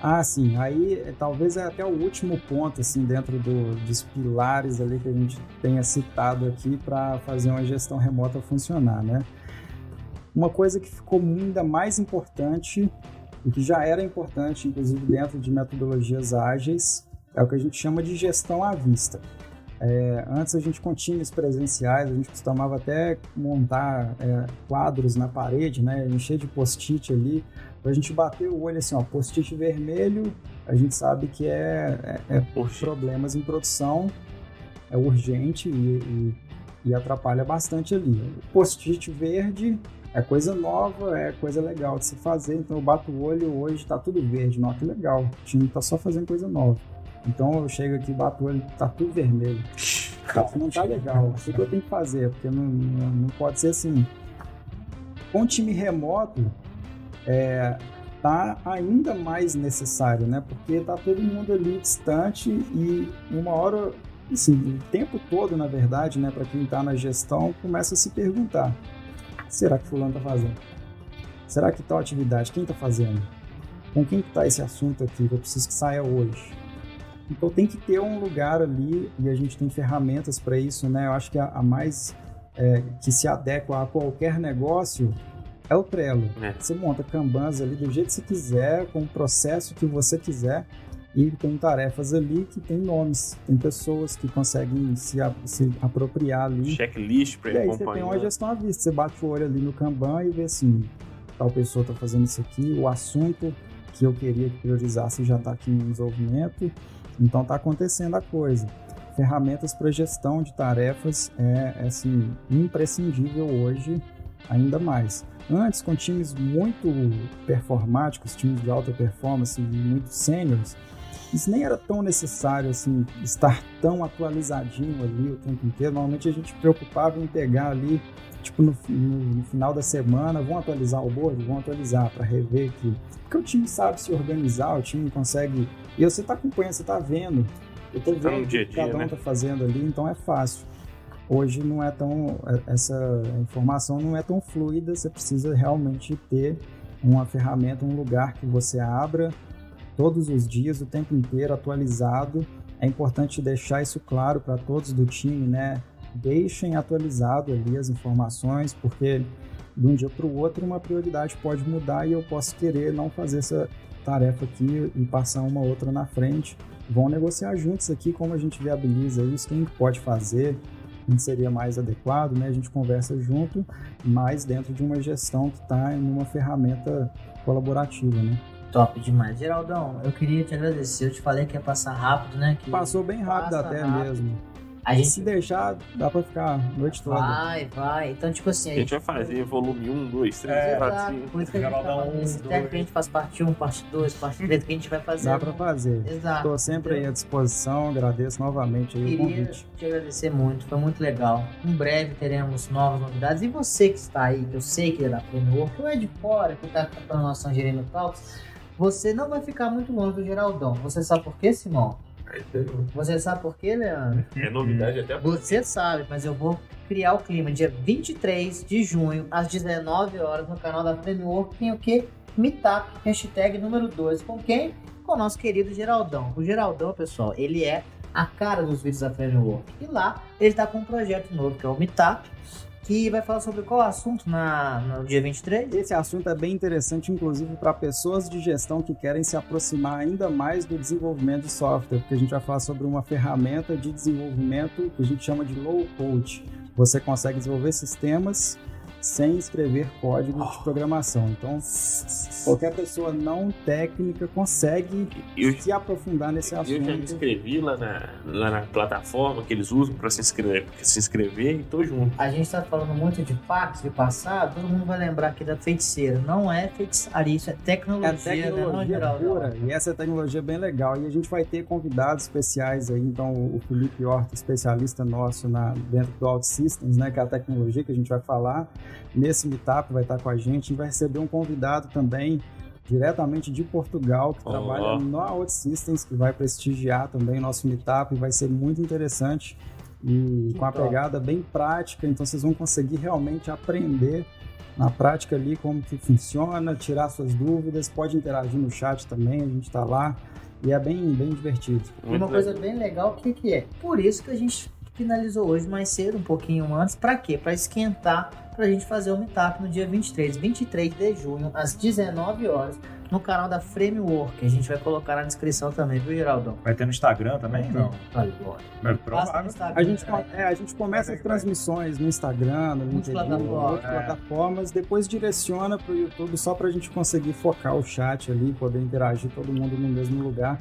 [SPEAKER 4] Ah, sim. Aí é, talvez é até o último ponto, assim, dentro do, dos pilares ali que a gente tenha citado aqui para fazer uma gestão remota funcionar, né? Uma coisa que ficou ainda mais importante e que já era importante, inclusive dentro de metodologias ágeis, é o que a gente chama de gestão à vista. É, antes a gente com times presenciais, a gente costumava até montar é, quadros na parede, né, encher de post-it ali, para a gente bater o olho assim, ó, post-it vermelho, a gente sabe que é, é, é problemas em produção, é urgente e, e, e atrapalha bastante ali. Post-it verde é coisa nova, é coisa legal de se fazer, então eu bato o olho hoje, está tudo verde, não, que legal, o time está só fazendo coisa nova. Então eu chego aqui, bato o olho, tá tudo vermelho. não tá legal. O que eu tenho que fazer? Porque não, não, não pode ser assim. Com time remoto, é, tá ainda mais necessário, né? Porque tá todo mundo ali distante e uma hora, assim, o tempo todo, na verdade, né, para quem tá na gestão, começa a se perguntar: será que fulano tá fazendo? Será que tal atividade quem tá fazendo? Com quem que tá esse assunto aqui que eu preciso que saia hoje? Então tem que ter um lugar ali e a gente tem ferramentas para isso, né? Eu acho que a, a mais é, que se adequa a qualquer negócio é o Trello. É. Você monta Kanbans ali do jeito que você quiser, com o processo que você quiser. e tem tarefas ali que tem nomes, tem pessoas que conseguem se, a, se apropriar ali.
[SPEAKER 2] Checklist para
[SPEAKER 4] E aí você tem uma gestão à vista, você bate o olho ali no Kanban e vê assim, tal pessoa está fazendo isso aqui, o assunto que eu queria que priorizasse já está aqui em desenvolvimento, então está acontecendo a coisa. Ferramentas para gestão de tarefas é, é assim, imprescindível hoje, ainda mais. Antes, com times muito performáticos, times de alta performance, muito sêniores, isso nem era tão necessário assim estar tão atualizadinho ali o tempo inteiro. Normalmente a gente preocupava em pegar ali, tipo no, no, no final da semana, vão atualizar o board, vão atualizar para rever aqui. Porque o time sabe se organizar, o time consegue. E você está acompanhando, você está vendo. Eu estou
[SPEAKER 2] Tá
[SPEAKER 4] vendo o que cada um
[SPEAKER 2] né?
[SPEAKER 4] está fazendo ali, então é fácil. Hoje não é tão. Essa informação não é tão fluida, você precisa realmente ter uma ferramenta, um lugar que você abra todos os dias, o tempo inteiro, atualizado. É importante deixar isso claro para todos do time, né? Deixem atualizado ali as informações, porque de um dia para o outro uma prioridade pode mudar e eu posso querer não fazer essa tarefa aqui e passar uma outra na frente. Vão negociar juntos aqui como a gente viabiliza isso, quem pode fazer, quem seria mais adequado, né? A gente conversa junto, mas dentro de uma gestão que está em uma ferramenta colaborativa, né?
[SPEAKER 1] Top demais. Geraldão, eu queria te agradecer. Eu te falei que ia passar rápido, né? Que
[SPEAKER 4] Passou bem rápido
[SPEAKER 1] Passa
[SPEAKER 4] até
[SPEAKER 1] rápido.
[SPEAKER 4] mesmo.
[SPEAKER 1] a
[SPEAKER 4] Se
[SPEAKER 1] gente
[SPEAKER 4] deixar, dá pra ficar a noite toda.
[SPEAKER 1] vai, vai. Então, tipo assim,
[SPEAKER 2] A gente vai fazer volume 1, 2, 3,
[SPEAKER 3] É,
[SPEAKER 2] 4,
[SPEAKER 1] Exato,
[SPEAKER 2] 5.
[SPEAKER 1] por isso que a gente tá esse
[SPEAKER 3] um, dois.
[SPEAKER 1] que a gente faz parte 1, parte 2, parte 3, que a gente vai fazer.
[SPEAKER 4] Dá pra fazer.
[SPEAKER 1] Exato.
[SPEAKER 4] Estou sempre aí à disposição, agradeço novamente aí o
[SPEAKER 1] Queria
[SPEAKER 4] convite.
[SPEAKER 1] te agradecer muito, foi muito legal. Em breve teremos novas novidades. E você que está aí, que eu sei que é da Framework, ou é de fora, que está acompanhando nosso Tangerino Talks, você não vai ficar muito longe do Geraldão. Você sabe por quê, Simão? Você sabe por quê, Leandro?
[SPEAKER 2] É novidade até
[SPEAKER 1] Você sabe, mas eu vou criar o clima dia 23 de junho, às 19 horas, no canal da Framework, tem o quê? Meetup, hashtag número 2. Com quem? Com o nosso querido Geraldão. O Geraldão, pessoal, ele é a cara dos vídeos da Framework. E lá, ele tá com um projeto novo, que é o Meetup, que vai falar sobre qual assunto na, no dia 23?
[SPEAKER 4] Esse assunto é bem interessante, inclusive para pessoas de gestão que querem se aproximar ainda mais do desenvolvimento de software, porque a gente vai falar sobre uma ferramenta de desenvolvimento que a gente chama de low code. Você consegue desenvolver sistemas sem escrever código de programação. Então, qualquer pessoa não técnica consegue
[SPEAKER 2] Eu,
[SPEAKER 4] se aprofundar nesse
[SPEAKER 2] eu já me
[SPEAKER 4] assunto.
[SPEAKER 2] inscrevi lá na, lá na plataforma que eles usam para se inscrever, se inscrever e tô junto.
[SPEAKER 1] A gente tá falando muito de fax, de passado, todo mundo vai lembrar aqui da feiticeira. Não é feitiçaria, isso é tecnologia,
[SPEAKER 4] É
[SPEAKER 1] né? Não,
[SPEAKER 4] tecnologia
[SPEAKER 1] Geraldão?
[SPEAKER 4] pura, e essa tecnologia é bem legal. E a gente vai ter convidados especiais aí, então o Felipe Horta, especialista nosso na, dentro do OutSystems, né, que é a tecnologia que a gente vai falar. Nesse meetup vai estar com a gente, a gente vai receber um convidado também diretamente de Portugal, que
[SPEAKER 2] Ó.
[SPEAKER 4] trabalha no OutSystems, que vai prestigiar também o nosso meetup, vai ser muito interessante e
[SPEAKER 1] Que
[SPEAKER 4] com a pegada bem prática, então vocês vão conseguir realmente aprender na prática ali como que funciona, tirar suas dúvidas, pode interagir no chat também, a gente está lá. E é bem, bem divertido.
[SPEAKER 1] E uma coisa bem legal, o que, que é? Por isso que a gente finalizou hoje mais cedo, um pouquinho antes. Pra quê? Pra esquentar, pra gente fazer o meetup no dia 23, 23 de junho, às 19 horas, no canal da Framework. A gente vai colocar na descrição também, viu, Geraldão?
[SPEAKER 3] Vai ter no Instagram também? Não.
[SPEAKER 1] Olha, bora.
[SPEAKER 3] É provável.
[SPEAKER 4] A gente, é, a gente começa as transmissões no Instagram, no LinkedIn, outras
[SPEAKER 3] é.
[SPEAKER 4] plataformas, depois direciona para o YouTube só para a gente conseguir focar o chat ali, poder interagir todo mundo no mesmo lugar.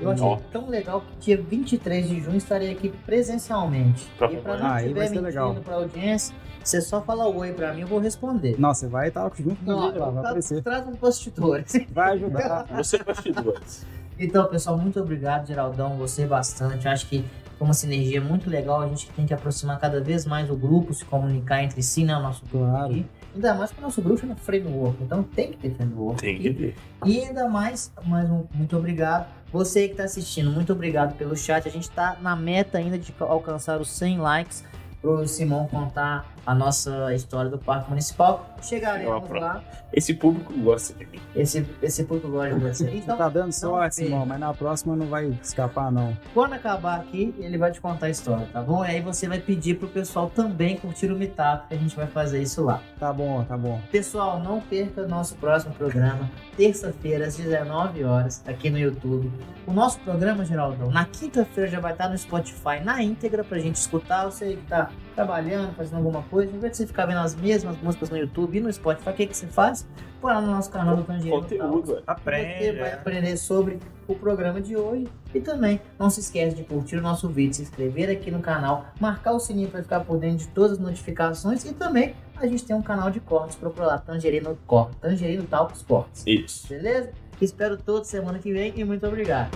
[SPEAKER 1] Eu achei
[SPEAKER 2] Ó.
[SPEAKER 1] tão legal que dia 23 de junho estarei aqui presencialmente.
[SPEAKER 2] Pra
[SPEAKER 1] e pra não.
[SPEAKER 4] Ah, aí
[SPEAKER 1] estiver
[SPEAKER 4] vai ser
[SPEAKER 1] mentindo
[SPEAKER 4] legal.
[SPEAKER 1] pra audiência, você só fala oi pra mim, eu vou responder.
[SPEAKER 4] Não, você vai estar junto comigo lá, vai
[SPEAKER 1] tá-
[SPEAKER 4] aparecer.
[SPEAKER 1] traz um bastidor.
[SPEAKER 4] Vai ajudar.
[SPEAKER 2] Você é bastidores.
[SPEAKER 1] Então, pessoal, muito obrigado, Geraldão. Gostei bastante. Acho que foi uma sinergia muito legal. A gente tem que aproximar cada vez mais o grupo, se comunicar entre si, né? O nosso grupo
[SPEAKER 4] Claro.
[SPEAKER 1] aqui. Ainda mais que o nosso grupo chama Framework. Então tem que ter Framework.
[SPEAKER 2] Tem que ter.
[SPEAKER 1] E ainda mais, mais um muito obrigado. Você que está assistindo, muito obrigado pelo chat. A gente está na meta ainda de alcançar os 100 likes para o Simão contar a nossa história do Parque Municipal. Chegaremos lá.
[SPEAKER 2] Esse público gosta de mim.
[SPEAKER 1] Esse, esse público gosta de você.
[SPEAKER 4] Você
[SPEAKER 1] Então,
[SPEAKER 4] tá dando sorte, irmão, mas na próxima não vai escapar, não.
[SPEAKER 1] Quando acabar aqui, ele vai te contar a história, tá bom? E aí você vai pedir pro pessoal também curtir o Meetup, que a gente vai fazer isso lá.
[SPEAKER 4] Tá bom, tá bom.
[SPEAKER 1] Pessoal, não perca nosso próximo programa, terça-feira, às 19 horas, aqui no YouTube. O nosso programa, Geraldão, na quinta-feira já vai estar no Spotify na íntegra pra gente escutar. Você que tá trabalhando, fazendo alguma coisa, em vez de você ficar vendo as mesmas músicas no YouTube e no Spotify, o que, que você faz? Põe lá no nosso canal do Tangerino Talks.
[SPEAKER 2] Conteúdo.
[SPEAKER 1] Você
[SPEAKER 3] Aprende.
[SPEAKER 1] vai
[SPEAKER 3] é.
[SPEAKER 1] aprender sobre o programa de hoje. E também não se esquece de curtir o nosso vídeo, se inscrever aqui no canal, marcar o sininho para ficar por dentro de todas as notificações. E também a gente tem um canal de cortes, procura lá Tangerino Cortes, Tangerino Talks Cortes.
[SPEAKER 2] Isso.
[SPEAKER 1] Beleza? Espero todos semana que vem e muito obrigado.